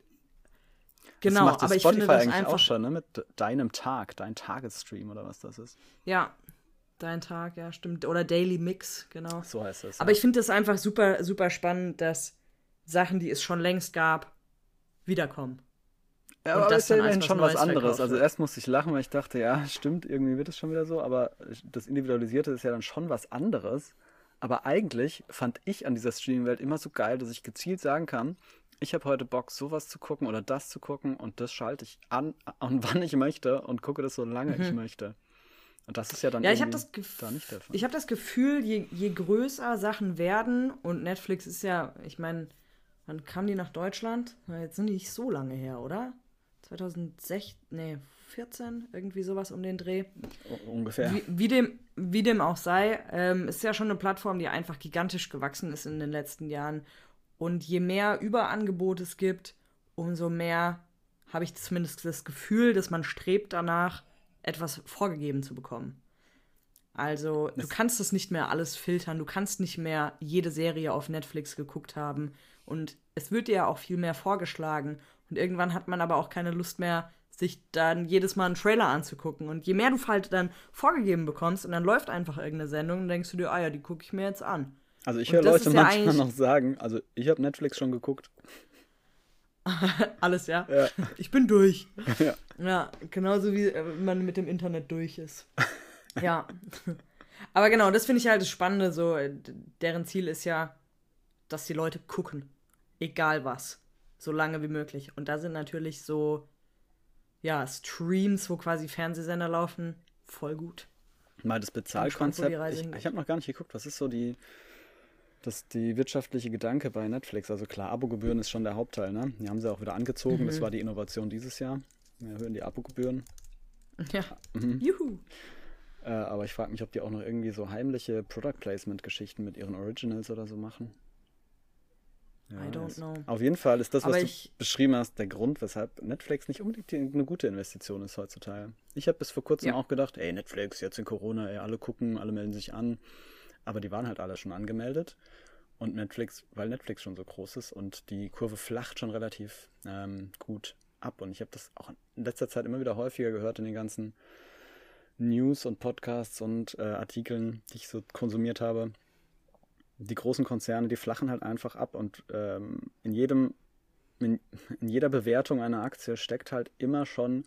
Genau, das macht aber ich Spotify finde das eigentlich einfach auch schon, ne? Mit deinem Tag, dein Tagesstream oder was das ist. Ja, dein Tag, ja, stimmt. Oder Daily Mix, genau. So heißt es. Aber ja. ich finde das einfach super, super spannend, dass Sachen, die es schon längst gab, wiederkommen. Ja, aber das ist ja schon was anderes. Also erst musste ich lachen, weil ich dachte, ja, stimmt, irgendwie wird es schon wieder so, aber das Individualisierte ist ja dann schon was anderes. Aber eigentlich fand ich an dieser Streaming-Welt immer so geil, dass ich gezielt sagen kann, ich habe heute Bock, sowas zu gucken oder das zu gucken und das schalte ich an, an (laughs) wann ich möchte und gucke das so lange mhm. ich möchte. Und das ist ja dann ja, ich das da nicht der Fall. Ich habe das Gefühl, je, je größer Sachen werden und Netflix ist ja, ich meine, wann kam die nach Deutschland? Jetzt sind die nicht so lange her, oder? 2016, nee, 14, irgendwie sowas um den Dreh. Ungefähr. Wie, wie dem, wie dem auch sei, ähm, ist ja schon eine Plattform, die einfach gigantisch gewachsen ist in den letzten Jahren und je mehr Überangebot es gibt, umso mehr habe ich zumindest das Gefühl, dass man strebt danach, etwas vorgegeben zu bekommen. Also, das du kannst das nicht mehr alles filtern, du kannst nicht mehr jede Serie auf Netflix geguckt haben und es wird dir ja auch viel mehr vorgeschlagen und irgendwann hat man aber auch keine Lust mehr, sich dann jedes Mal einen Trailer anzugucken. Und je mehr du halt dann vorgegeben bekommst und dann läuft einfach irgendeine Sendung, dann denkst du dir, ah ja, die gucke ich mir jetzt an. Also ich höre Leute manchmal ja noch sagen, also ich habe Netflix schon geguckt. (laughs) Alles, ja? ja? Ich bin durch. (laughs) Ja. ja, genauso wie äh, man mit dem Internet durch ist. ja. Aber genau, das finde ich halt das Spannende, so, deren Ziel ist ja, dass die Leute gucken. Egal was. So lange wie möglich. Und da sind natürlich so ja, Streams, wo quasi Fernsehsender laufen, voll gut. Mal das Bezahlkonzept. Ich, ich habe noch gar nicht geguckt, was ist so die, das, die wirtschaftliche Gedanke bei Netflix? Also klar, Abogebühren ist schon der Hauptteil, ne? Die haben sie auch wieder angezogen. Mhm. Das war die Innovation dieses Jahr. Wir erhöhen die Abogebühren. Ja. Mhm. Juhu. Äh, aber ich frage mich, ob die auch noch irgendwie so heimliche Product Placement-Geschichten mit ihren Originals oder so machen. Ja, I don't know. Auf jeden Fall ist das, was Aber du beschrieben hast, der Grund, weshalb Netflix nicht unbedingt eine gute Investition ist heutzutage. Ich habe bis vor kurzem ja. auch gedacht, ey, Netflix, jetzt in Corona, ey, alle gucken, alle melden sich an. Aber die waren halt alle schon angemeldet. Und Netflix, weil Netflix schon so groß ist und die Kurve flacht schon relativ ähm, gut ab. Und ich habe das auch in letzter Zeit immer wieder häufiger gehört in den ganzen News und Podcasts und äh, Artikeln, die ich so konsumiert habe die großen Konzerne, die flachen halt einfach ab und ähm, in jedem, in, in jeder Bewertung einer Aktie steckt halt immer schon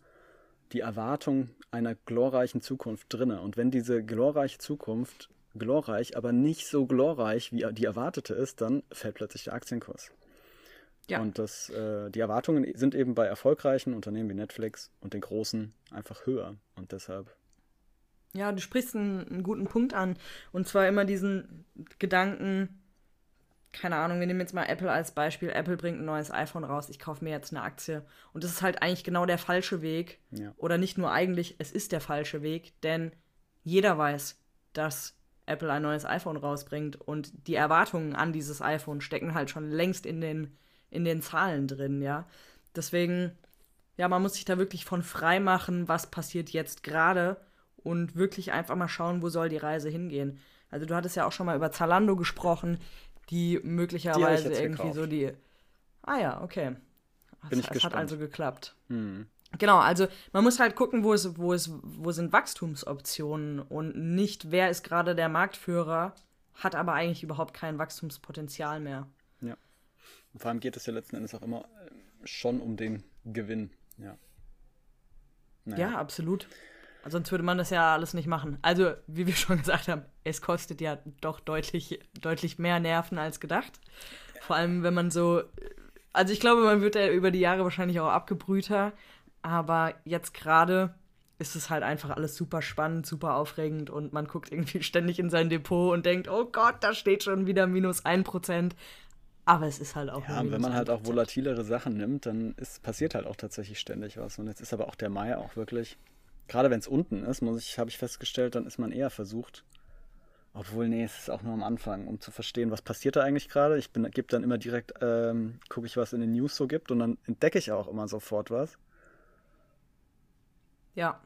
die Erwartung einer glorreichen Zukunft drinne. Und wenn diese glorreiche Zukunft glorreich, aber nicht so glorreich, wie die erwartete ist, dann fällt plötzlich der Aktienkurs. Ja. Und das, äh, die Erwartungen sind eben bei erfolgreichen Unternehmen wie Netflix und den großen einfach höher. Und deshalb ja, du sprichst einen, einen, guten Punkt an. Und zwar immer diesen Gedanken, keine Ahnung, wir nehmen jetzt mal Apple als Beispiel. Apple bringt ein neues iPhone raus, ich kaufe mir jetzt eine Aktie. Und das ist halt eigentlich genau der falsche Weg. Ja. Oder nicht nur eigentlich, es ist der falsche Weg, denn jeder weiß, dass Apple ein neues iPhone rausbringt und die Erwartungen an dieses iPhone stecken halt schon längst in den, in den Zahlen drin, ja. Deswegen, ja, man muss sich da wirklich von frei machen, was passiert jetzt gerade und wirklich einfach mal schauen, wo soll die Reise hingehen. Also du hattest ja auch schon mal über Zalando gesprochen, die möglicherweise die irgendwie gekauft. so die. Ah ja, okay. Bin ich es gespannt. hat also geklappt. Hm. Genau, also man muss halt gucken, wo es, wo es, wo sind Wachstumsoptionen und nicht, wer ist gerade der Marktführer, hat aber eigentlich überhaupt kein Wachstumspotenzial mehr. Ja. Und vor allem geht es ja letzten Endes auch immer äh, schon um den Gewinn, ja. Naja. Ja, absolut. Sonst würde man das ja alles nicht machen. Also, wie wir (laughs) schon gesagt haben, es kostet ja doch deutlich, deutlich mehr Nerven als gedacht. Vor allem, wenn man so. Also, ich glaube, man wird ja über die Jahre wahrscheinlich auch abgebrühter. Aber jetzt gerade ist es halt einfach alles super spannend, super aufregend und man guckt irgendwie (laughs) ständig in sein Depot und denkt, oh Gott, da steht schon wieder minus 1%. Aber es ist halt auch. Ja, wenn man halt auch volatilere Sachen nimmt, dann ist, passiert halt auch tatsächlich ständig was. Und jetzt ist aber auch der Mai auch wirklich gerade wenn es unten ist, muss ich, habe ich festgestellt, dann ist man eher versucht. Obwohl, nee, es ist auch nur am Anfang, um zu verstehen, was passiert da eigentlich gerade. Ich gebe dann immer direkt, ähm, gucke ich, was in den News so gibt und dann entdecke ich auch immer sofort was. Ja.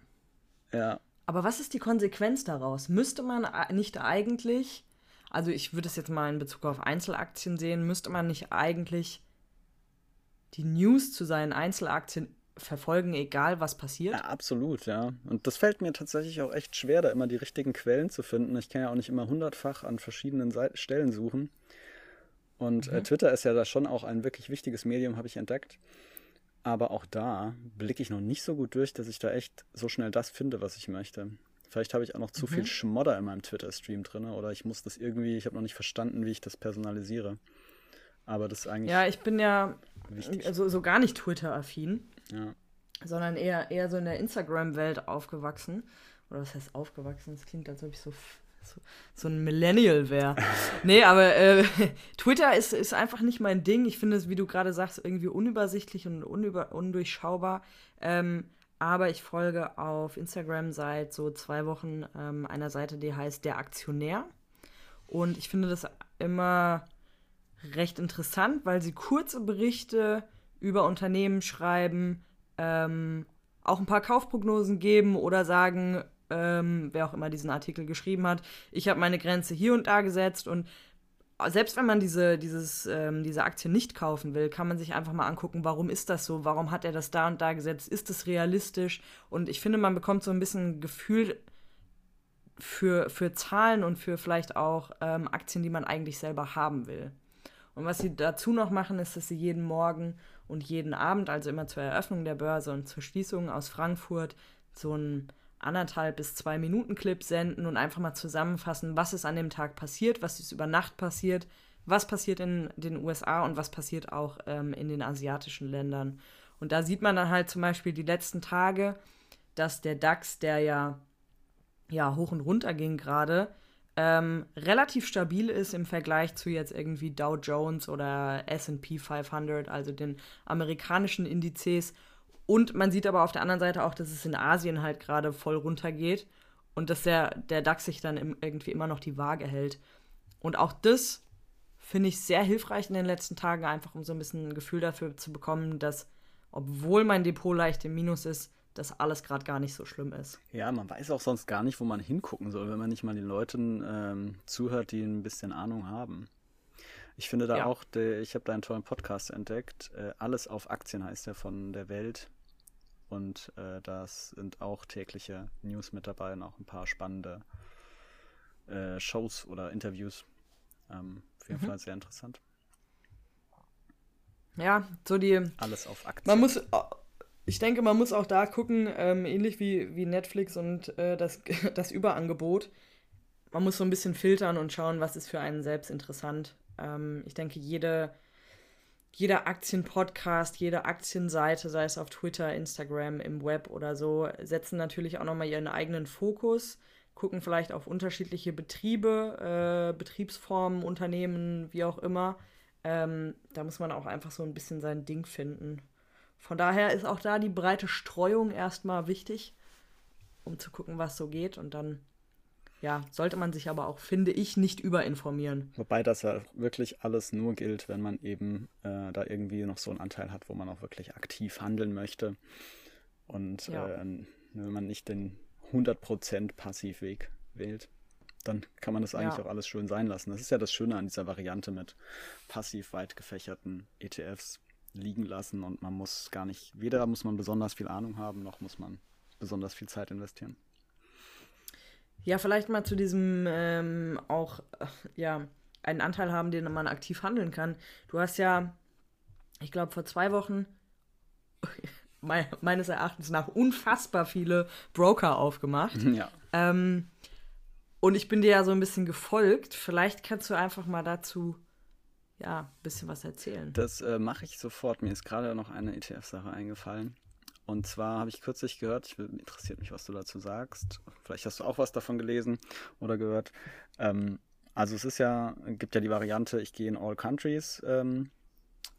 Ja. Aber was ist die Konsequenz daraus? Müsste man nicht eigentlich, also ich würde es jetzt mal in Bezug auf Einzelaktien sehen, müsste man nicht eigentlich die News zu seinen Einzelaktien verfolgen, egal was passiert? Ja, absolut, ja. Und das fällt mir tatsächlich auch echt schwer, da immer die richtigen Quellen zu finden. Ich kann ja auch nicht immer hundertfach an verschiedenen Seiten, Stellen suchen. Und äh, mhm. äh, Twitter ist ja da schon auch ein wirklich wichtiges Medium, habe ich entdeckt. Aber auch da blicke ich noch nicht so gut durch, dass ich da echt so schnell das finde, was ich möchte. Vielleicht habe ich auch noch zu mhm. viel Schmodder in meinem Twitter-Stream drin oder ich muss das irgendwie, ich habe noch nicht verstanden, wie ich das personalisiere. Aber das ist eigentlich. Ja, ich bin ja also so gar nicht Twitter-affin. Ja. Sondern eher, eher so in der Instagram-Welt aufgewachsen. Oder was heißt aufgewachsen? Das klingt, als ob ich so, so, so ein Millennial wäre. (laughs) nee, aber äh, (laughs) Twitter ist, ist einfach nicht mein Ding. Ich finde es, wie du gerade sagst, irgendwie unübersichtlich und unüber, undurchschaubar. Ähm, aber ich folge auf Instagram seit so zwei Wochen ähm, einer Seite, die heißt Der Aktionär. Und ich finde das immer recht interessant, weil sie kurze Berichte über Unternehmen schreiben, ähm, auch ein paar Kaufprognosen geben oder sagen, ähm, wer auch immer diesen Artikel geschrieben hat, ich habe meine Grenze hier und da gesetzt. Und selbst wenn man diese, dieses, ähm, diese Aktie nicht kaufen will, kann man sich einfach mal angucken, warum ist das so, warum hat er das da und da gesetzt, ist es realistisch? Und ich finde, man bekommt so ein bisschen Gefühl für, für Zahlen und für vielleicht auch ähm, Aktien, die man eigentlich selber haben will. Und was sie dazu noch machen, ist, dass sie jeden Morgen und jeden Abend, also immer zur Eröffnung der Börse und zur Schließung aus Frankfurt, so einen anderthalb bis zwei Minuten Clip senden und einfach mal zusammenfassen, was ist an dem Tag passiert, was ist über Nacht passiert, was passiert in den USA und was passiert auch ähm, in den asiatischen Ländern. Und da sieht man dann halt zum Beispiel die letzten Tage, dass der DAX, der ja, ja hoch und runter ging gerade, ähm, relativ stabil ist im Vergleich zu jetzt irgendwie Dow Jones oder SP 500, also den amerikanischen Indizes. Und man sieht aber auf der anderen Seite auch, dass es in Asien halt gerade voll runtergeht und dass der, der DAX sich dann im, irgendwie immer noch die Waage hält. Und auch das finde ich sehr hilfreich in den letzten Tagen, einfach um so ein bisschen ein Gefühl dafür zu bekommen, dass, obwohl mein Depot leicht im Minus ist, dass alles gerade gar nicht so schlimm ist. Ja, man weiß auch sonst gar nicht, wo man hingucken soll, wenn man nicht mal den Leuten ähm, zuhört, die ein bisschen Ahnung haben. Ich finde da ja. auch, ich habe da einen tollen Podcast entdeckt. Äh, Alles auf Aktien heißt der von der Welt. Und äh, das sind auch tägliche News mit dabei und auch ein paar spannende äh, Shows oder Interviews. Ähm, auf jeden mhm. Fall sehr interessant. Ja, so die. Alles auf Aktien. Man muss ich denke, man muss auch da gucken, ähm, ähnlich wie, wie Netflix und äh, das, (laughs) das Überangebot. Man muss so ein bisschen filtern und schauen, was ist für einen selbst interessant. Ähm, ich denke, jede, jeder Aktienpodcast, jede Aktienseite, sei es auf Twitter, Instagram, im Web oder so, setzen natürlich auch nochmal ihren eigenen Fokus, gucken vielleicht auf unterschiedliche Betriebe, äh, Betriebsformen, Unternehmen, wie auch immer. Ähm, da muss man auch einfach so ein bisschen sein Ding finden. Von daher ist auch da die breite Streuung erstmal wichtig, um zu gucken, was so geht. Und dann, ja, sollte man sich aber auch, finde ich, nicht überinformieren. Wobei das ja wirklich alles nur gilt, wenn man eben äh, da irgendwie noch so einen Anteil hat, wo man auch wirklich aktiv handeln möchte. Und ja. äh, wenn man nicht den 100% Passivweg wählt, dann kann man das eigentlich ja. auch alles schön sein lassen. Das ist ja das Schöne an dieser Variante mit passiv weit gefächerten ETFs liegen lassen und man muss gar nicht, weder muss man besonders viel Ahnung haben, noch muss man besonders viel Zeit investieren. Ja, vielleicht mal zu diesem ähm, auch, äh, ja, einen Anteil haben, den man aktiv handeln kann. Du hast ja, ich glaube, vor zwei Wochen (laughs) me meines Erachtens nach unfassbar viele Broker aufgemacht. (laughs) Ja. Ähm, und ich bin dir ja so ein bisschen gefolgt. Vielleicht kannst du einfach mal dazu ja, ein bisschen was erzählen. Das äh, mache ich sofort. Mir ist gerade noch eine ETF-Sache eingefallen. Und zwar habe ich kürzlich gehört, ich, interessiert mich, was du dazu sagst. Vielleicht hast du auch was davon gelesen oder gehört. Ähm, also es ist ja, gibt ja die Variante, ich gehe in All Countries, ähm,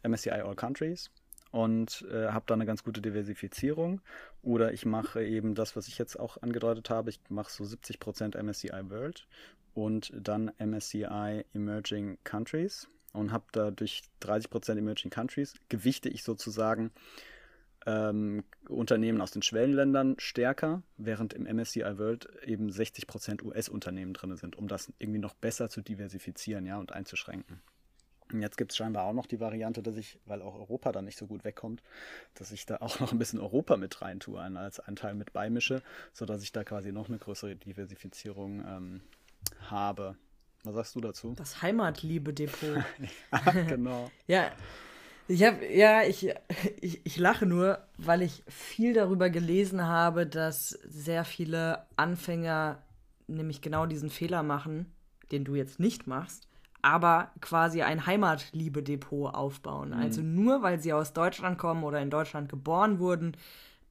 MSCI All Countries und äh, habe da eine ganz gute Diversifizierung. Oder ich mache eben das, was ich jetzt auch angedeutet habe. Ich mache so 70% MSCI World und dann MSCI Emerging Countries und habe dadurch 30% Emerging Countries, gewichte ich sozusagen ähm, Unternehmen aus den Schwellenländern stärker, während im MSCI World eben 60% US-Unternehmen drin sind, um das irgendwie noch besser zu diversifizieren ja, und einzuschränken. Und jetzt gibt es scheinbar auch noch die Variante, dass ich, weil auch Europa da nicht so gut wegkommt, dass ich da auch (laughs) noch ein bisschen Europa mit rein tue, als Anteil mit beimische, sodass ich da quasi noch eine größere Diversifizierung ähm, habe. Was sagst du dazu? Das Heimatliebe-Depot. (laughs) ja, genau. (laughs) ja, ich habe, ja, ich, ich, ich lache nur, weil ich viel darüber gelesen habe, dass sehr viele Anfänger nämlich genau diesen Fehler machen, den du jetzt nicht machst, aber quasi ein Heimatliebe-Depot aufbauen. Mhm. Also nur weil sie aus Deutschland kommen oder in Deutschland geboren wurden,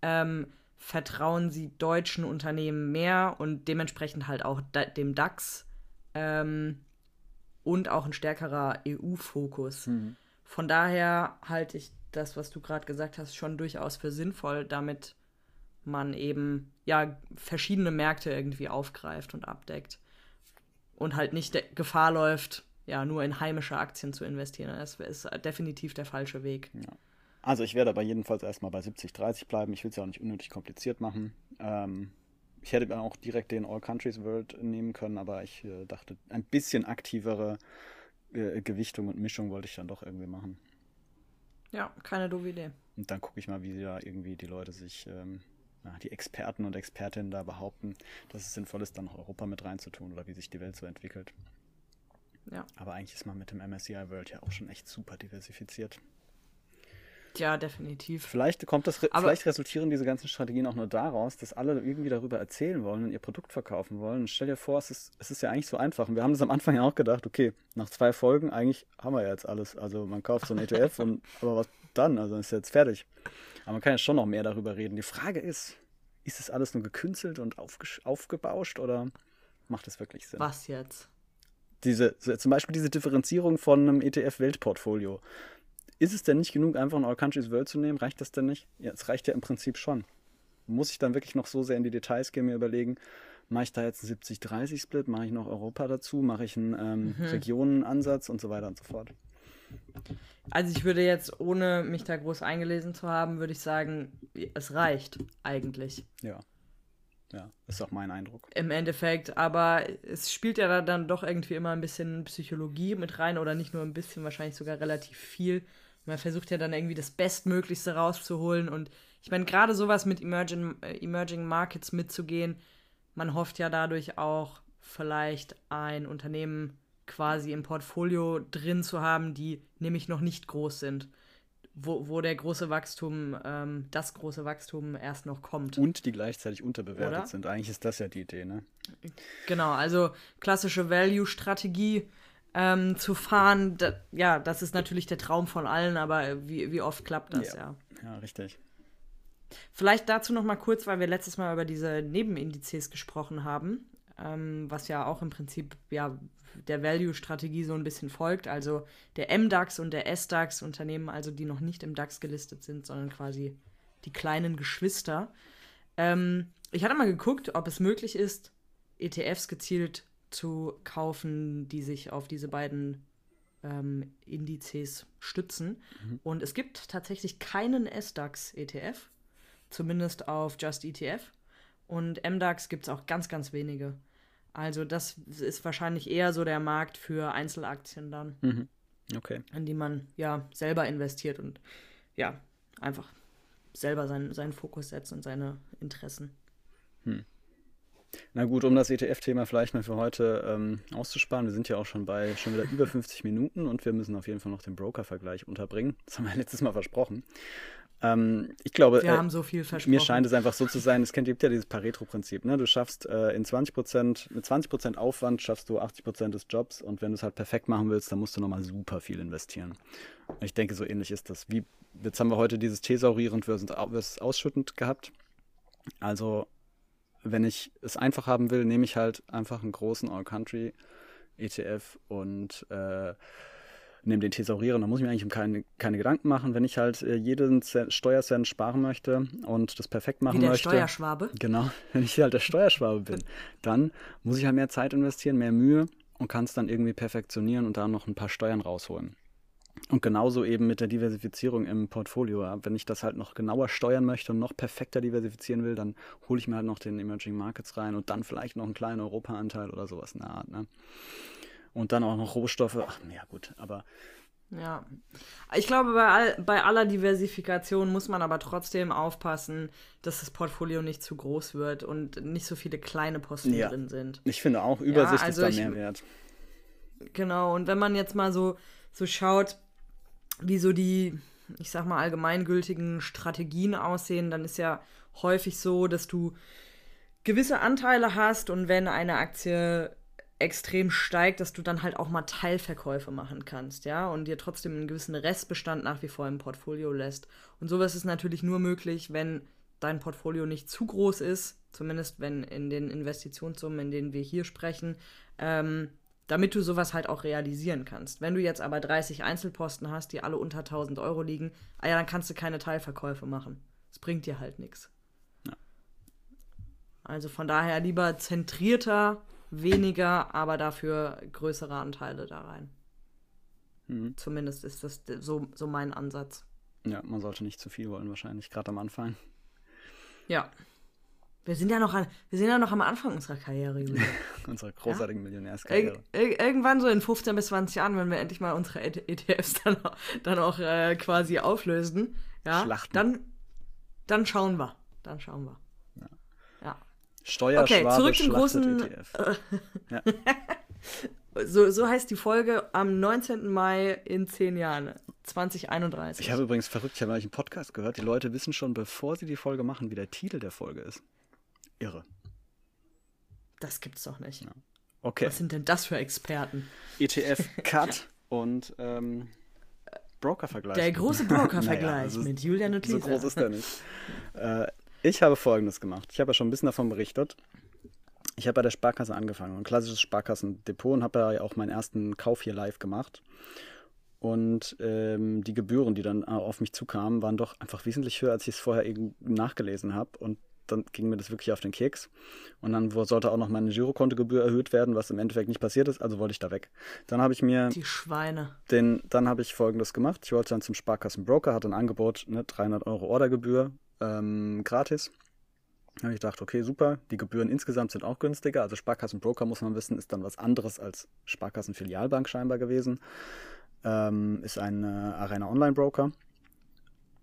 ähm, vertrauen sie deutschen Unternehmen mehr und dementsprechend halt auch dem DAX ähm, und auch ein stärkerer EU-Fokus. Mhm. Von daher halte ich das, was du gerade gesagt hast, schon durchaus für sinnvoll, damit man eben ja verschiedene Märkte irgendwie aufgreift und abdeckt und halt nicht Gefahr läuft, ja nur in heimische Aktien zu investieren. Das ist definitiv der falsche Weg. Ja. Also ich werde aber jedenfalls erstmal bei 70, 30 bleiben. Ich will es ja auch nicht unnötig kompliziert machen. Ähm, ich hätte auch direkt den All Countries World nehmen können, aber ich äh, dachte, ein bisschen aktivere äh, Gewichtung und Mischung wollte ich dann doch irgendwie machen. Ja, keine doofe Idee. Und dann gucke ich mal, wie da irgendwie die Leute sich, ähm, ja, die Experten und Expertinnen da behaupten, dass es sinnvoll ist, dann noch Europa mit reinzutun oder wie sich die Welt so entwickelt. Ja. Aber eigentlich ist man mit dem MSCI World ja auch schon echt super diversifiziert. Ja, definitiv. Vielleicht kommt das, Aber vielleicht resultieren diese ganzen Strategien auch nur daraus, dass alle irgendwie darüber erzählen wollen und ihr Produkt verkaufen wollen. Und stell dir vor, es ist, es ist ja eigentlich so einfach. Und wir haben das am Anfang ja auch gedacht, okay, nach zwei Folgen, eigentlich haben wir ja jetzt alles. Also man kauft so ein ETF und (laughs) aber was dann? Also ist jetzt fertig. Aber man kann ja schon noch mehr darüber reden. Die Frage ist, ist das alles nur gekünstelt und aufgebauscht oder macht es wirklich Sinn? Was jetzt? Diese, zum Beispiel diese Differenzierung von einem ETF-Weltportfolio. Ist es denn nicht genug, einfach ein All Countries World zu nehmen? Reicht das denn nicht? Ja, es reicht ja im Prinzip schon. Muss ich dann wirklich noch so sehr in die Details gehen, mir überlegen, mache ich da jetzt einen 70-30-Split, mache ich noch Europa dazu, mache ich einen ähm, mhm. Regionenansatz und so weiter und so fort. Also ich würde jetzt, ohne mich da groß eingelesen zu haben, würde ich sagen, es reicht eigentlich. Ja. Ja, ist auch mein Eindruck. Im Endeffekt, aber es spielt ja dann doch irgendwie immer ein bisschen Psychologie mit rein oder nicht nur ein bisschen, wahrscheinlich sogar relativ viel. Man versucht ja dann irgendwie das Bestmöglichste rauszuholen. Und ich meine, gerade sowas mit Emerging, äh, Emerging Markets mitzugehen, man hofft ja dadurch auch vielleicht ein Unternehmen quasi im Portfolio drin zu haben, die nämlich noch nicht groß sind. Wo, wo der große Wachstum, ähm, das große Wachstum erst noch kommt. Und die gleichzeitig unterbewertet Oder? sind. Eigentlich ist das ja die Idee, ne? Genau, also klassische Value-Strategie ähm, zu fahren, da, ja, das ist natürlich der Traum von allen, aber wie, wie oft klappt das, ja. Ja, ja richtig. Vielleicht dazu noch mal kurz, weil wir letztes Mal über diese Nebenindizes gesprochen haben, ähm, was ja auch im Prinzip ja der Value-Strategie so ein bisschen folgt. Also der MDAX und der SDAX, Unternehmen also, die noch nicht im DAX gelistet sind, sondern quasi die kleinen Geschwister. Ähm, ich hatte mal geguckt, ob es möglich ist, ETFs gezielt zu kaufen, die sich auf diese beiden ähm, Indizes stützen. Mhm. Und es gibt tatsächlich keinen SDAX-ETF, zumindest auf Just ETF. Und MDAX gibt es auch ganz, ganz wenige. Also das ist wahrscheinlich eher so der Markt für Einzelaktien dann. Mhm. Okay. In die man ja selber investiert und ja, einfach selber sein, seinen Fokus setzt und seine Interessen. Hm. Na gut, um das ETF-Thema vielleicht mal für heute ähm, auszusparen, wir sind ja auch schon bei schon wieder über 50 Minuten und wir müssen auf jeden Fall noch den Broker-Vergleich unterbringen. Das haben wir (laughs) letztes Mal versprochen. Ähm, ich glaube, wir äh, haben so viel versprochen. mir scheint es einfach so zu sein, es gibt ja dieses Pareto-Prinzip. Ne? Du schaffst äh, in 20 Prozent, mit 20 Prozent Aufwand schaffst du 80 Prozent des Jobs und wenn du es halt perfekt machen willst, dann musst du nochmal super viel investieren. Und ich denke, so ähnlich ist das. Wie, jetzt haben wir heute dieses thesaurierend versus ausschüttend gehabt. Also wenn ich es einfach haben will, nehme ich halt einfach einen großen All-Country ETF und äh, nehme den Thesaurieren. Da muss ich mir eigentlich um keine, keine Gedanken machen. Wenn ich halt äh, jeden Cent, Steuercent sparen möchte und das perfekt machen Wie der möchte. Steuerschwabe. Genau, (laughs) wenn ich halt der Steuerschwabe bin, dann muss ich halt mehr Zeit investieren, mehr Mühe und kann es dann irgendwie perfektionieren und da noch ein paar Steuern rausholen. Und genauso eben mit der Diversifizierung im Portfolio. Wenn ich das halt noch genauer steuern möchte und noch perfekter diversifizieren will, dann hole ich mir halt noch den Emerging Markets rein und dann vielleicht noch einen kleinen Europa-Anteil oder sowas in der Art. Ne? Und dann auch noch Rohstoffe. Ach, ja, gut, aber. Ja, ich glaube, bei, all, bei aller Diversifikation muss man aber trotzdem aufpassen, dass das Portfolio nicht zu groß wird und nicht so viele kleine Posten ja. drin sind. Ich finde auch, Übersicht ja, also ist da mehr wert. Genau, und wenn man jetzt mal so so schaut, wie so die, ich sag mal, allgemeingültigen Strategien aussehen, dann ist ja häufig so, dass du gewisse Anteile hast und wenn eine Aktie extrem steigt, dass du dann halt auch mal Teilverkäufe machen kannst, ja, und dir trotzdem einen gewissen Restbestand nach wie vor im Portfolio lässt. Und sowas ist natürlich nur möglich, wenn dein Portfolio nicht zu groß ist, zumindest wenn in den Investitionssummen, in denen wir hier sprechen, ähm, damit du sowas halt auch realisieren kannst. Wenn du jetzt aber 30 Einzelposten hast, die alle unter 1000 Euro liegen, ah ja, dann kannst du keine Teilverkäufe machen. Das bringt dir halt nichts. Ja. Also von daher lieber zentrierter, weniger, aber dafür größere Anteile da rein. Mhm. Zumindest ist das so, so mein Ansatz. Ja, man sollte nicht zu viel wollen, wahrscheinlich, gerade am Anfang. Ja. Wir sind ja noch, an, wir sind ja noch am Anfang unserer Karriere, Julia. (laughs) unserer großartigen ja? Millionärskarriere. Ir irgendwann so in 15 bis 20 Jahren, wenn wir endlich mal unsere ETFs dann, dann auch äh, quasi auflösen, ja, Schlachten. Dann, dann schauen wir. Dann schauen wir. Ja. ja. Steuerschwabe okay, zurück zum großen ETF. (laughs) so, so heißt die Folge am 19. Mai in 10 Jahren. 2031. Ich habe übrigens verrückt, ich habe einen Podcast gehört, die Leute wissen schon, bevor sie die Folge machen, wie der Titel der Folge ist. Irre. Das gibt's doch nicht. Ja. Okay. Was sind denn das für Experten? ETF (laughs) Cut und ähm, Broker-Vergleich. Der große Broker-Vergleich (laughs) Naja, also mit Julian und Lisa. So groß ist der nicht. (laughs) Äh, ich habe folgendes gemacht. Ich habe ja schon ein bisschen davon berichtet. Ich habe bei der Sparkasse angefangen, ein klassisches Sparkassendepot und habe ja auch meinen ersten Kauf hier live gemacht. Und ähm, die Gebühren, die dann äh, auf mich zukamen, waren doch einfach wesentlich höher, als ich es vorher eben nachgelesen habe. Und dann ging mir das wirklich auf den Keks. Und dann sollte auch noch meine Girokontogebühr erhöht werden, was im Endeffekt nicht passiert ist, also wollte ich da weg. Dann habe ich mir Die Schweine. den, dann habe ich folgendes gemacht. Ich wollte dann zum Sparkassenbroker, hatte ein Angebot, ne, 300 Euro Ordergebühr, ähm, gratis. Da habe ich gedacht, okay, super. Die Gebühren insgesamt sind auch günstiger. Also Sparkassenbroker, muss man wissen, ist dann was anderes als Sparkassenfilialbank scheinbar gewesen. Ähm, ist ein äh, Arena Online-Broker,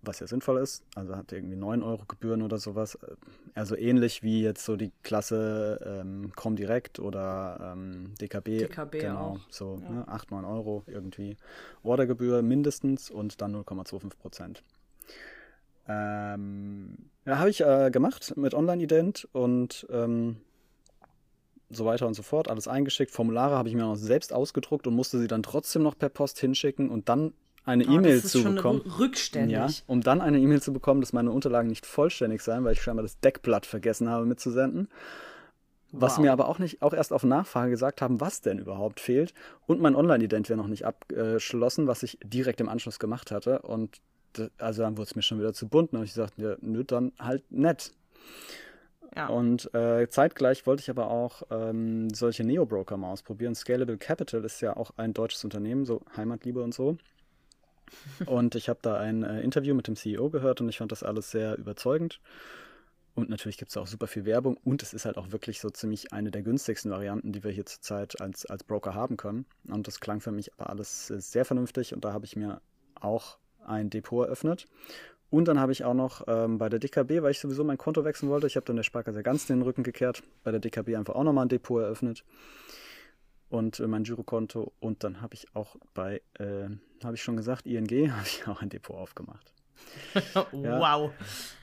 was ja sinnvoll ist. Also hat irgendwie 9 Euro Gebühren oder sowas. Also ähnlich wie jetzt so die Klasse ähm, Comdirect oder ähm, DKB. DKB genau, auch. so Ja. ne, 8, 9 Euro irgendwie. Ordergebühr mindestens und dann 0,25 Prozent. Ähm, ja, habe ich äh, gemacht mit Online-Ident und ähm, so weiter und so fort. Alles eingeschickt. Formulare habe ich mir noch selbst ausgedruckt und musste sie dann trotzdem noch per Post hinschicken und dann eine Oh, E-Mail zu bekommen. rü- rückständig. Ja, um dann eine E-Mail zu bekommen, dass meine Unterlagen nicht vollständig seien, weil ich scheinbar das Deckblatt vergessen habe mitzusenden. Was Wow. sie mir aber auch nicht, auch erst auf Nachfrage gesagt haben, was denn überhaupt fehlt. Und mein Online-Ident wäre noch nicht abgeschlossen, was ich direkt im Anschluss gemacht hatte. Und also dann wurde es mir schon wieder zu bunt. Und habe ich gesagt, ja, nö, dann halt nett. Ja. Und äh, zeitgleich wollte ich aber auch ähm, solche Neo-Broker mal ausprobieren. Scalable Capital ist ja auch ein deutsches Unternehmen, so Heimatliebe und so. Und ich habe da ein äh, Interview mit dem CEO gehört und ich fand das alles sehr überzeugend. Und natürlich gibt es auch super viel Werbung und es ist halt auch wirklich so ziemlich eine der günstigsten Varianten, die wir hier zurzeit als, als Broker haben können. Und das klang für mich aber alles äh, sehr vernünftig und da habe ich mir auch ein Depot eröffnet. Und dann habe ich auch noch ähm, bei der DKB, weil ich sowieso mein Konto wechseln wollte, ich habe dann der Sparkasse ganz den Rücken gekehrt, bei der DKB einfach auch nochmal ein Depot eröffnet und äh, mein Girokonto. Und dann habe ich auch bei, äh, habe ich schon gesagt, ING, (laughs) habe ich auch ein Depot aufgemacht. (laughs) Wow.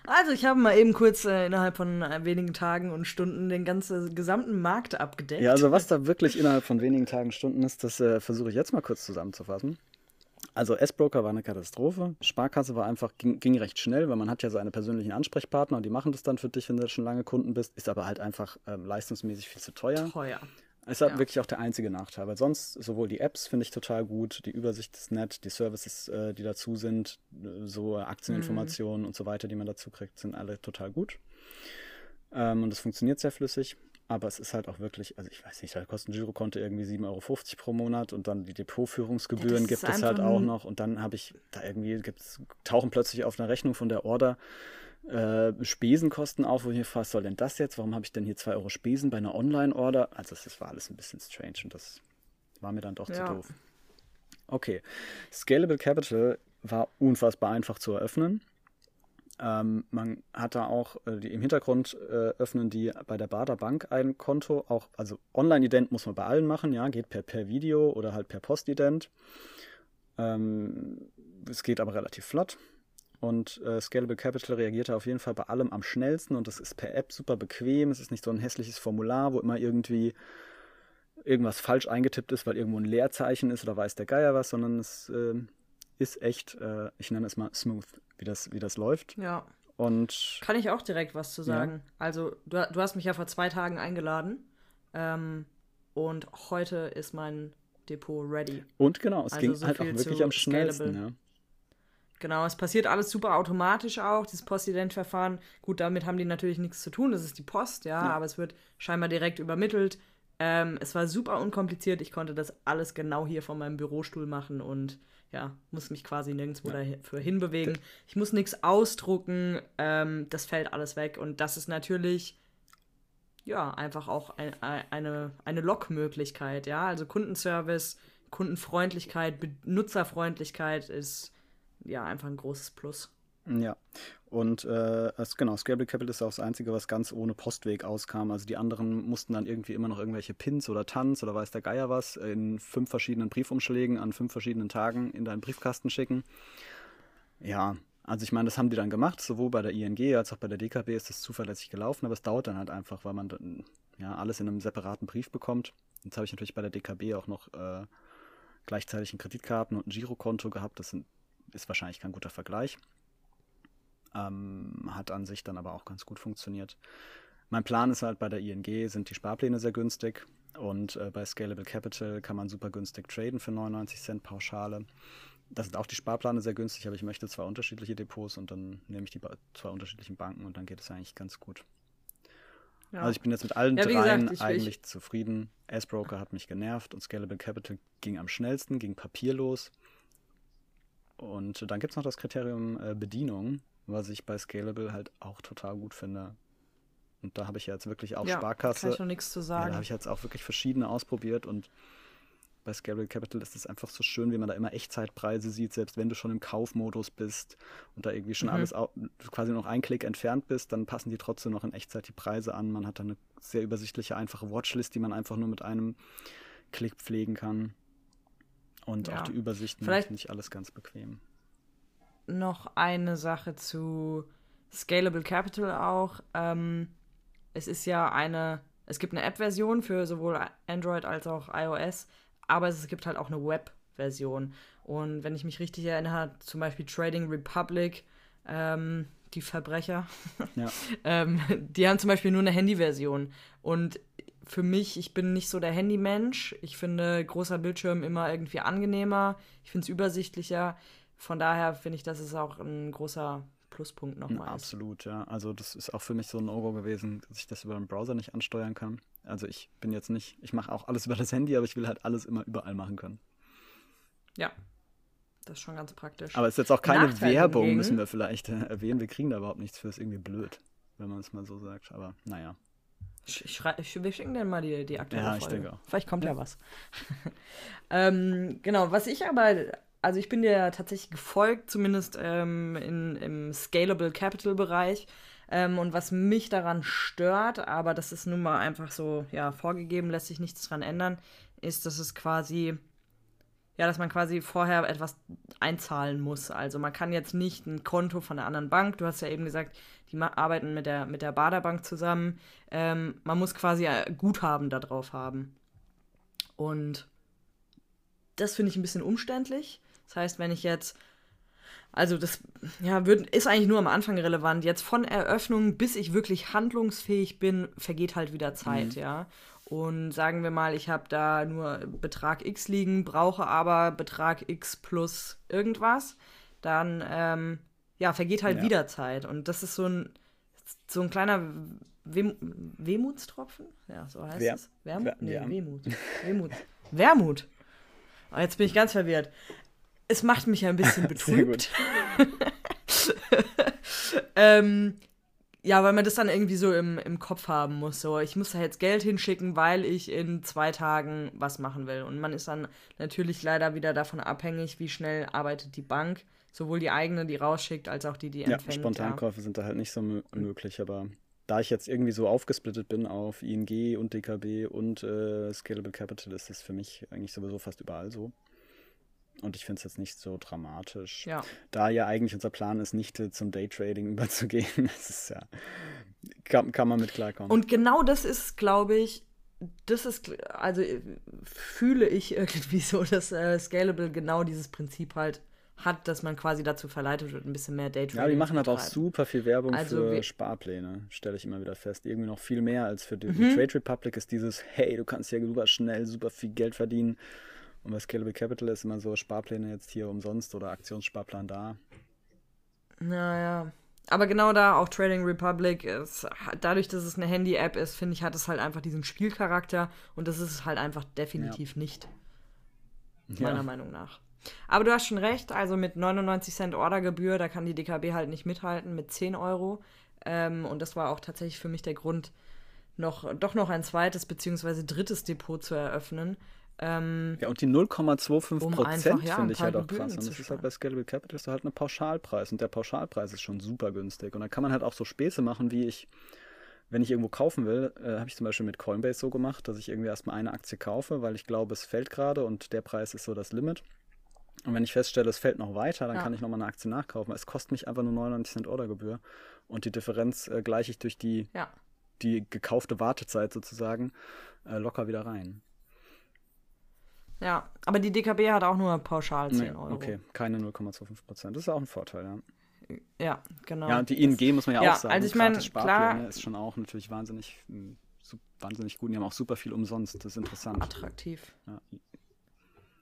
Also ich habe mal eben kurz äh, innerhalb von äh, wenigen Tagen und Stunden den ganzen gesamten Markt abgedeckt. Ja, also was da wirklich innerhalb von wenigen Tagen, Stunden ist, das äh, versuche ich jetzt mal kurz zusammenzufassen. Also S-Broker war eine Katastrophe. Sparkasse war einfach, ging, ging recht schnell, weil man hat ja seine persönlichen Ansprechpartner und die machen das dann für dich, wenn du schon lange Kunden bist. Ist aber halt einfach ähm, leistungsmäßig viel zu teuer. teuer. Ist halt Ja. wirklich auch der einzige Nachteil, weil sonst sowohl die Apps finde ich total gut, die Übersicht ist nett, die Services, äh, die dazu sind, äh, so Aktieninformationen und so weiter, die man dazu kriegt, sind alle total gut. Ähm, und es funktioniert sehr flüssig, aber es ist halt auch wirklich, also ich weiß nicht, da kostet ein Girokonto irgendwie 7,50 Euro pro Monat und dann die Depotführungsgebühren Ja, gibt es halt auch noch und dann habe ich da irgendwie, gibt's, tauchen plötzlich auf einer Rechnung von der Order äh, Spesenkosten auf, wo ich mir was soll denn das jetzt? Warum habe ich denn hier 2 Euro Spesen bei einer Online-Order? Also das war alles ein bisschen strange und das war mir dann doch Ja. zu doof. Okay, Scalable Capital war unfassbar einfach zu eröffnen. Ähm, man hat da auch, äh, die, im Hintergrund äh, öffnen die bei der Bader Bank ein Konto, auch, also Online-Ident muss man bei allen machen, ja, geht per, per Video oder halt per Postident. Ähm, es geht aber relativ flott. Und äh, Scalable Capital reagiert da auf jeden Fall bei allem am schnellsten und das ist per App super bequem. Es ist nicht so ein hässliches Formular, wo immer irgendwie irgendwas falsch eingetippt ist, weil irgendwo ein Leerzeichen ist oder weiß der Geier was, sondern es äh, ist echt, äh, ich nenne es mal smooth, wie das, wie das läuft. Ja. Und Kann ich auch direkt was zu sagen. Also, du, du hast mich ja vor zwei Tagen eingeladen. Ähm, und heute ist mein Depot ready. Und genau, es Also ging so halt auch wirklich am schnellsten. Ja. Genau, es passiert alles super automatisch auch, dieses Postident-Verfahren. Gut, damit haben die natürlich nichts zu tun, das ist die Post, ja, Ja. aber es wird scheinbar direkt übermittelt. Ähm, es war super unkompliziert, ich konnte das alles genau hier von meinem Bürostuhl machen und ja, muss mich quasi nirgendwo dafür hinbewegen. Ich muss nichts ausdrucken, ähm, das fällt alles weg und das ist natürlich ja, einfach auch ein, ein, eine, eine Lockmöglichkeit, ja. Also Kundenservice, Kundenfreundlichkeit, Benutzerfreundlichkeit ist ja einfach ein großes Plus. Ja, und äh, es, genau, Scalable Capital ist auch das Einzige, was ganz ohne Postweg auskam. Also die anderen mussten dann irgendwie immer noch irgendwelche Pins oder Tanz oder weiß der Geier was in fünf verschiedenen Briefumschlägen an fünf verschiedenen Tagen in deinen Briefkasten schicken. Ja, also ich meine, das haben die dann gemacht, sowohl bei der ING als auch bei der DKB ist das zuverlässig gelaufen, aber es dauert dann halt einfach, weil man dann ja alles in einem separaten Brief bekommt. Jetzt habe ich natürlich bei der DKB auch noch äh, gleichzeitig ein Kreditkarten- und ein Girokonto gehabt. Das sind, ist wahrscheinlich kein guter Vergleich. Ähm, hat an sich dann aber auch ganz gut funktioniert. Mein Plan ist halt, bei der ING sind die Sparpläne sehr günstig und äh, bei Scalable Capital kann man super günstig traden für 99 Cent Pauschale. Da sind auch die Sparpläne sehr günstig, aber ich möchte zwei unterschiedliche Depots und dann nehme ich die zwei unterschiedlichen Banken und dann geht es eigentlich ganz gut. Ja. Also ich bin jetzt mit allen ja, dreien gesagt, eigentlich ich... zufrieden. S-Broker hat mich genervt und Scalable Capital ging am schnellsten, ging papierlos. Und dann gibt es noch das Kriterium äh, Bedienung was ich bei Scalable halt auch total gut finde. Und da habe ich jetzt wirklich auch ja, Sparkasse. Kann ich noch nichts zu sagen. Ja, da habe ich jetzt auch wirklich verschiedene ausprobiert und bei Scalable Capital ist es einfach so schön, wie man da immer Echtzeitpreise sieht, selbst wenn du schon im Kaufmodus bist und da irgendwie schon mhm. alles quasi noch ein Klick entfernt bist, dann passen die trotzdem noch in Echtzeit die Preise an. Man hat da eine sehr übersichtliche, einfache Watchlist, die man einfach nur mit einem Klick pflegen kann. Und ja. auch die Übersichten finde ich alles ganz bequem noch eine Sache zu Scalable Capital auch. Ähm, es ist ja eine, es gibt eine App-Version für sowohl Android als auch iOS, aber es gibt halt auch eine Web-Version. Und wenn ich mich richtig erinnere, zum Beispiel Trading Republic, ähm, die Verbrecher, (laughs) ja. ähm, die haben zum Beispiel nur eine Handy-Version. Und für mich, ich bin nicht so der Handymensch. Ich finde großer Bildschirm immer irgendwie angenehmer. Ich finde es übersichtlicher. Von daher finde ich, das ist auch ein großer Pluspunkt nochmal. Absolut, ja. Also das ist auch für mich so ein No-Go gewesen, dass ich das über den Browser nicht ansteuern kann. Also ich bin jetzt nicht, ich mache auch alles (laughs) über das Handy, aber ich will halt alles immer überall machen können. Ja, das ist schon ganz praktisch. Aber es ist jetzt auch keine Nachteil Werbung, hingegen. müssen wir vielleicht äh, erwähnen. Wir kriegen da überhaupt nichts für, ist irgendwie blöd, wenn man es mal so sagt. Aber naja. Ich, wir schicken dann mal die, die aktuelle ja, Folge. Ich denke auch. Vielleicht kommt ja, ja was. (laughs) ähm, genau, was ich aber also ich bin dir tatsächlich gefolgt, zumindest ähm, in, im Scalable Capital Bereich. Ähm, und was mich daran stört, aber das ist nun mal einfach so, ja, vorgegeben, lässt sich nichts dran ändern, ist, dass es quasi, ja, dass man quasi vorher etwas einzahlen muss. Also man kann jetzt nicht ein Konto von einer anderen Bank, du hast ja eben gesagt, die arbeiten mit der, mit der Baderbank zusammen. Ähm, man muss quasi Guthaben darauf haben. Und das finde ich ein bisschen umständlich. Das heißt, wenn ich jetzt, also das ja, wird, ist eigentlich nur am Anfang relevant. Jetzt von Eröffnung bis ich wirklich handlungsfähig bin, vergeht halt wieder Zeit, mhm. ja. Und sagen wir mal, ich habe da nur Betrag X liegen, brauche aber Betrag X plus irgendwas, dann ähm, ja, vergeht halt ja. wieder Zeit. Und das ist so ein, so ein kleiner Wem Wehmutstropfen? Ja, so heißt Wer es. Wermut? Nee, ja. Wehmut. (laughs) Wehmut. Wermut. Oh, jetzt bin ich ganz verwirrt es macht mich ein bisschen (laughs) betrübt. (laughs) ähm, ja, weil man das dann irgendwie so im, im Kopf haben muss. So, ich muss da jetzt Geld hinschicken, weil ich in zwei Tagen was machen will. Und man ist dann natürlich leider wieder davon abhängig, wie schnell arbeitet die Bank. Sowohl die eigene, die rausschickt, als auch die, die empfängt. Ja, Spontankäufe ja. sind da halt nicht so möglich, aber da ich jetzt irgendwie so aufgesplittet bin auf ING und DKB und äh, Scalable Capital, ist das für mich eigentlich sowieso fast überall so. Und ich finde es jetzt nicht so dramatisch. Ja. Da ja eigentlich unser Plan ist, nicht zum Daytrading (laughs) überzugehen. Das ist ja, kann, kann man mit klarkommen. Und genau das ist, glaube ich, das ist, also fühle ich irgendwie (laughs) so, dass äh, Scalable genau dieses Prinzip halt hat, dass man quasi dazu verleitet wird, ein bisschen mehr Daytrading Ja, die machen aber auch super viel Werbung also für Sparpläne, stelle ich immer wieder fest. Irgendwie noch viel mehr als für die, mhm. Trade Republic ist dieses, hey, du kannst ja super schnell super viel Geld verdienen und bei Scalable Capital ist immer so Sparpläne jetzt hier umsonst oder Aktionssparplan da. Naja. Aber genau da auch Trading Republic ist, dadurch, dass es eine Handy-App ist, finde ich, hat es halt einfach diesen Spielcharakter und das ist es halt einfach definitiv ja. nicht. Meiner ja. Meinung nach. Aber du hast schon recht, also mit 99 Cent Ordergebühr, da kann die DKB halt nicht mithalten mit 10 Euro. Ähm, und das war auch tatsächlich für mich der Grund, noch, doch noch ein zweites bzw. drittes Depot zu eröffnen, Ähm, ja, und die 0,25 um Prozent ja, finde ich halt auch krass. Und das ist halt bei Scalable Capital ist halt ein Pauschalpreis. Und der Pauschalpreis ist schon super günstig. Und dann kann man halt auch so Späße machen, wie ich, wenn ich irgendwo kaufen will, äh, habe ich zum Beispiel mit Coinbase so gemacht, dass ich irgendwie erstmal eine Aktie kaufe, weil ich glaube, es fällt gerade und der Preis ist so das Limit. Und wenn ich feststelle, es fällt noch weiter, dann Ja. kann ich nochmal eine Aktie nachkaufen. Es kostet mich einfach nur 99 Cent Ordergebühr. Und die Differenz äh, gleiche ich durch die, ja. die gekaufte Wartezeit sozusagen äh, locker wieder rein. Ja, aber die DKB hat auch nur pauschal 10 Nee, Euro. okay, keine 0,25 Prozent. Das ist auch ein Vorteil, ja. Ja, genau. Ja, und die ING muss man ja, Ja, auch sagen. also ich mein, gratis Sparpläne klar- ist schon auch natürlich wahnsinnig, su- wahnsinnig gut. Die haben auch super viel umsonst. Das ist interessant. attraktiv. Ja.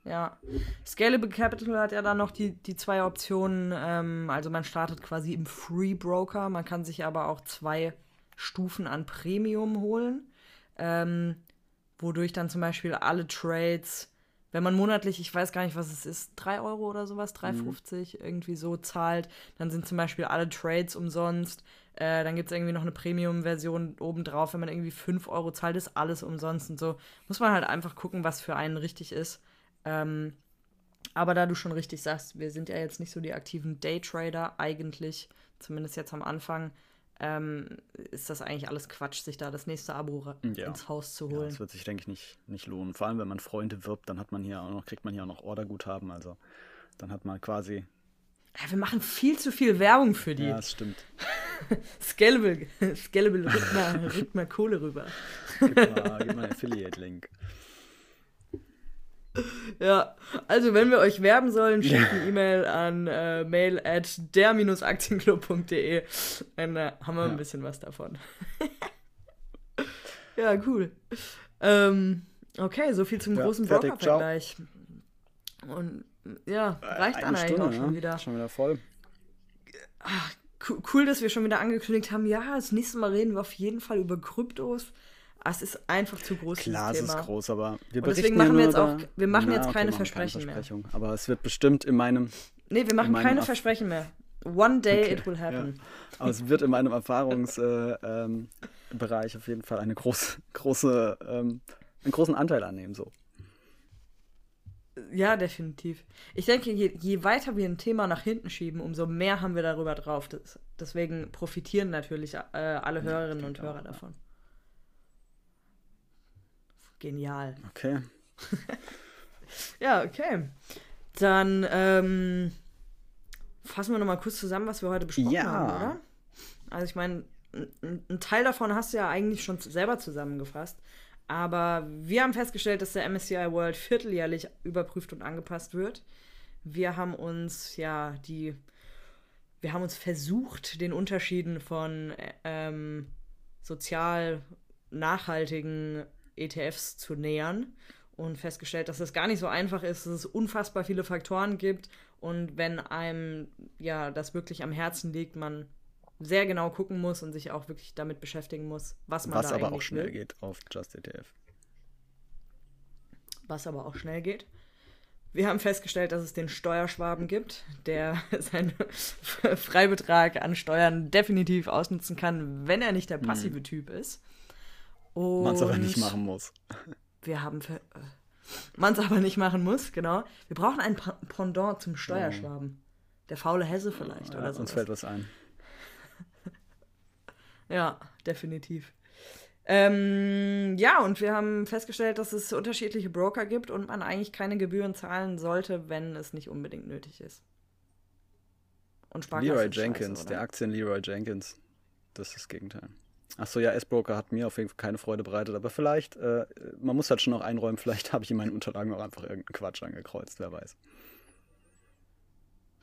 Ja. Scalable Capital hat ja dann noch die, die zwei Optionen. Ähm, also man startet quasi im Free Broker. Man kann sich aber auch zwei Stufen an Premium holen. Ähm, wodurch dann zum Beispiel alle Trades, wenn man monatlich, ich weiß gar nicht, was es ist, 3 Euro oder sowas, 3,50 irgendwie so zahlt, dann sind zum Beispiel alle Trades umsonst. Äh, dann gibt es irgendwie noch eine Premium-Version obendrauf. Wenn man irgendwie 5 Euro zahlt, ist alles umsonst und so. Muss man halt einfach gucken, was für einen richtig ist. Ähm, aber da du schon richtig sagst, wir sind ja jetzt nicht so die aktiven Daytrader eigentlich, zumindest jetzt am Anfang, ähm, ist das eigentlich alles Quatsch, sich da das nächste Abo Ja. ins Haus zu Ja, holen. das wird sich, denke ich, nicht, nicht lohnen. Vor allem, wenn man Freunde wirbt, dann hat man hier auch noch, kriegt man hier auch noch Orderguthaben. Also dann hat man quasi. Ja, wir machen viel zu viel Werbung für die. Ja, das stimmt. (laughs) Scalable, Scalable rückt mal, rückt mal Kohle rüber. Gib mal, gib mal einen Affiliate-Link. (laughs) Ja, also wenn wir euch werben sollen, schickt eine E-Mail an äh, mail at der-aktienclub.de. Dann äh, haben wir ein Ja. bisschen was davon. (laughs) ja, cool. Ähm, okay, so viel zum Ja, großen Broker-Vergleich. Und ja, reicht dann Eine eigentlich auch schon ne? wieder. Schon wieder voll. Co- Cool, dass wir schon wieder angekündigt haben, ja, das nächste Mal reden wir auf jeden Fall über Kryptos. Ah, Es ist einfach zu groß, Klar, es ist groß, aber wir Und deswegen ja machen wir jetzt auch- wir machen Na, jetzt okay, keine machen Versprechen mehr. Versprechung. Aber es wird bestimmt in meinem, Nee, wir machen keine Af- Versprechen mehr. One day Okay, it will happen. aber es wird in meinem Erfahrungsbereich äh, ähm, auf jeden Fall eine große, große, ähm, einen großen Anteil annehmen. So. Ja, definitiv. Ich denke, je, je weiter wir ein Thema nach hinten schieben, umso mehr haben wir darüber drauf. Das, deswegen profitieren natürlich äh, alle Hörerinnen und denke Hörer auch, ja. Genial. Okay. (laughs) Ja, okay. Dann ähm, fassen wir nochmal kurz zusammen, was wir heute besprochen Ja. haben, oder? Also ich meine, ein ein Teil davon hast du ja eigentlich schon selber zusammengefasst. Aber wir haben festgestellt, dass der MSCI World vierteljährlich überprüft und angepasst wird. Wir haben uns ja die, wir haben uns versucht, den Unterschieden von äh, ähm, sozial nachhaltigen ETFs zu nähern und festgestellt, dass es gar nicht so einfach ist, dass es unfassbar viele Faktoren gibt und wenn einem ja das wirklich am Herzen liegt, man sehr genau gucken muss und sich auch wirklich damit beschäftigen muss, was man Was da aber eigentlich auch schnell will. geht auf Just ETF. was aber auch schnell geht. Wir haben festgestellt, dass es den Steuerschwaben gibt, der (laughs) seinen Freibetrag an Steuern definitiv ausnutzen kann, wenn er nicht der passive Typ ist. Man es aber nicht machen muss. Wir haben äh, man es aber nicht machen muss, genau. Wir brauchen ein Pendant zum Steuerschwaben. Der faule Hesse vielleicht Ja, oder so. uns fällt was ein. (laughs) Ja, definitiv. Ähm, ja, und wir haben festgestellt, dass es unterschiedliche Broker gibt und man eigentlich keine Gebühren zahlen sollte, wenn es nicht unbedingt nötig ist. Und Leroy scheiße, Jenkins, oder? der Aktien Leroy Jenkins. Das ist das Gegenteil. Achso, ja, S-Broker hat mir auf jeden Fall keine Freude bereitet, aber vielleicht, äh, man muss halt schon noch einräumen, (laughs) vielleicht habe ich in meinen Unterlagen auch einfach irgendeinen Quatsch angekreuzt, wer weiß.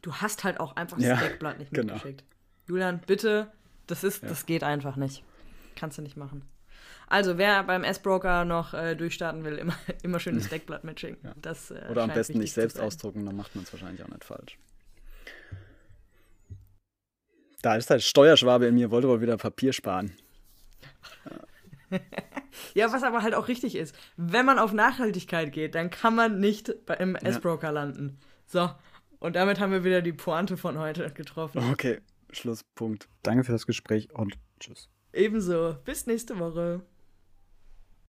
Du hast halt auch einfach das Ja, Deckblatt nicht genau. mitgeschickt. Julian, bitte, das ist, Ja. das geht einfach nicht. Kannst du nicht machen. Also, wer beim S-Broker noch äh, durchstarten will, (laughs) immer, immer schön das Deckblatt mitschicken. Ja. Das, äh, Oder am besten nicht selbst ausdrucken, dann macht man es wahrscheinlich auch nicht falsch. Da ist halt Steuerschwabe in mir, wollte wohl wieder Papier sparen. (laughs) Ja, was aber halt auch richtig ist. Wenn man auf Nachhaltigkeit geht, dann kann man nicht beim S-Broker landen. So, und damit haben wir wieder die Pointe von heute getroffen. Okay, Schlusspunkt. Danke für das Gespräch und tschüss. Ebenso. Bis nächste Woche.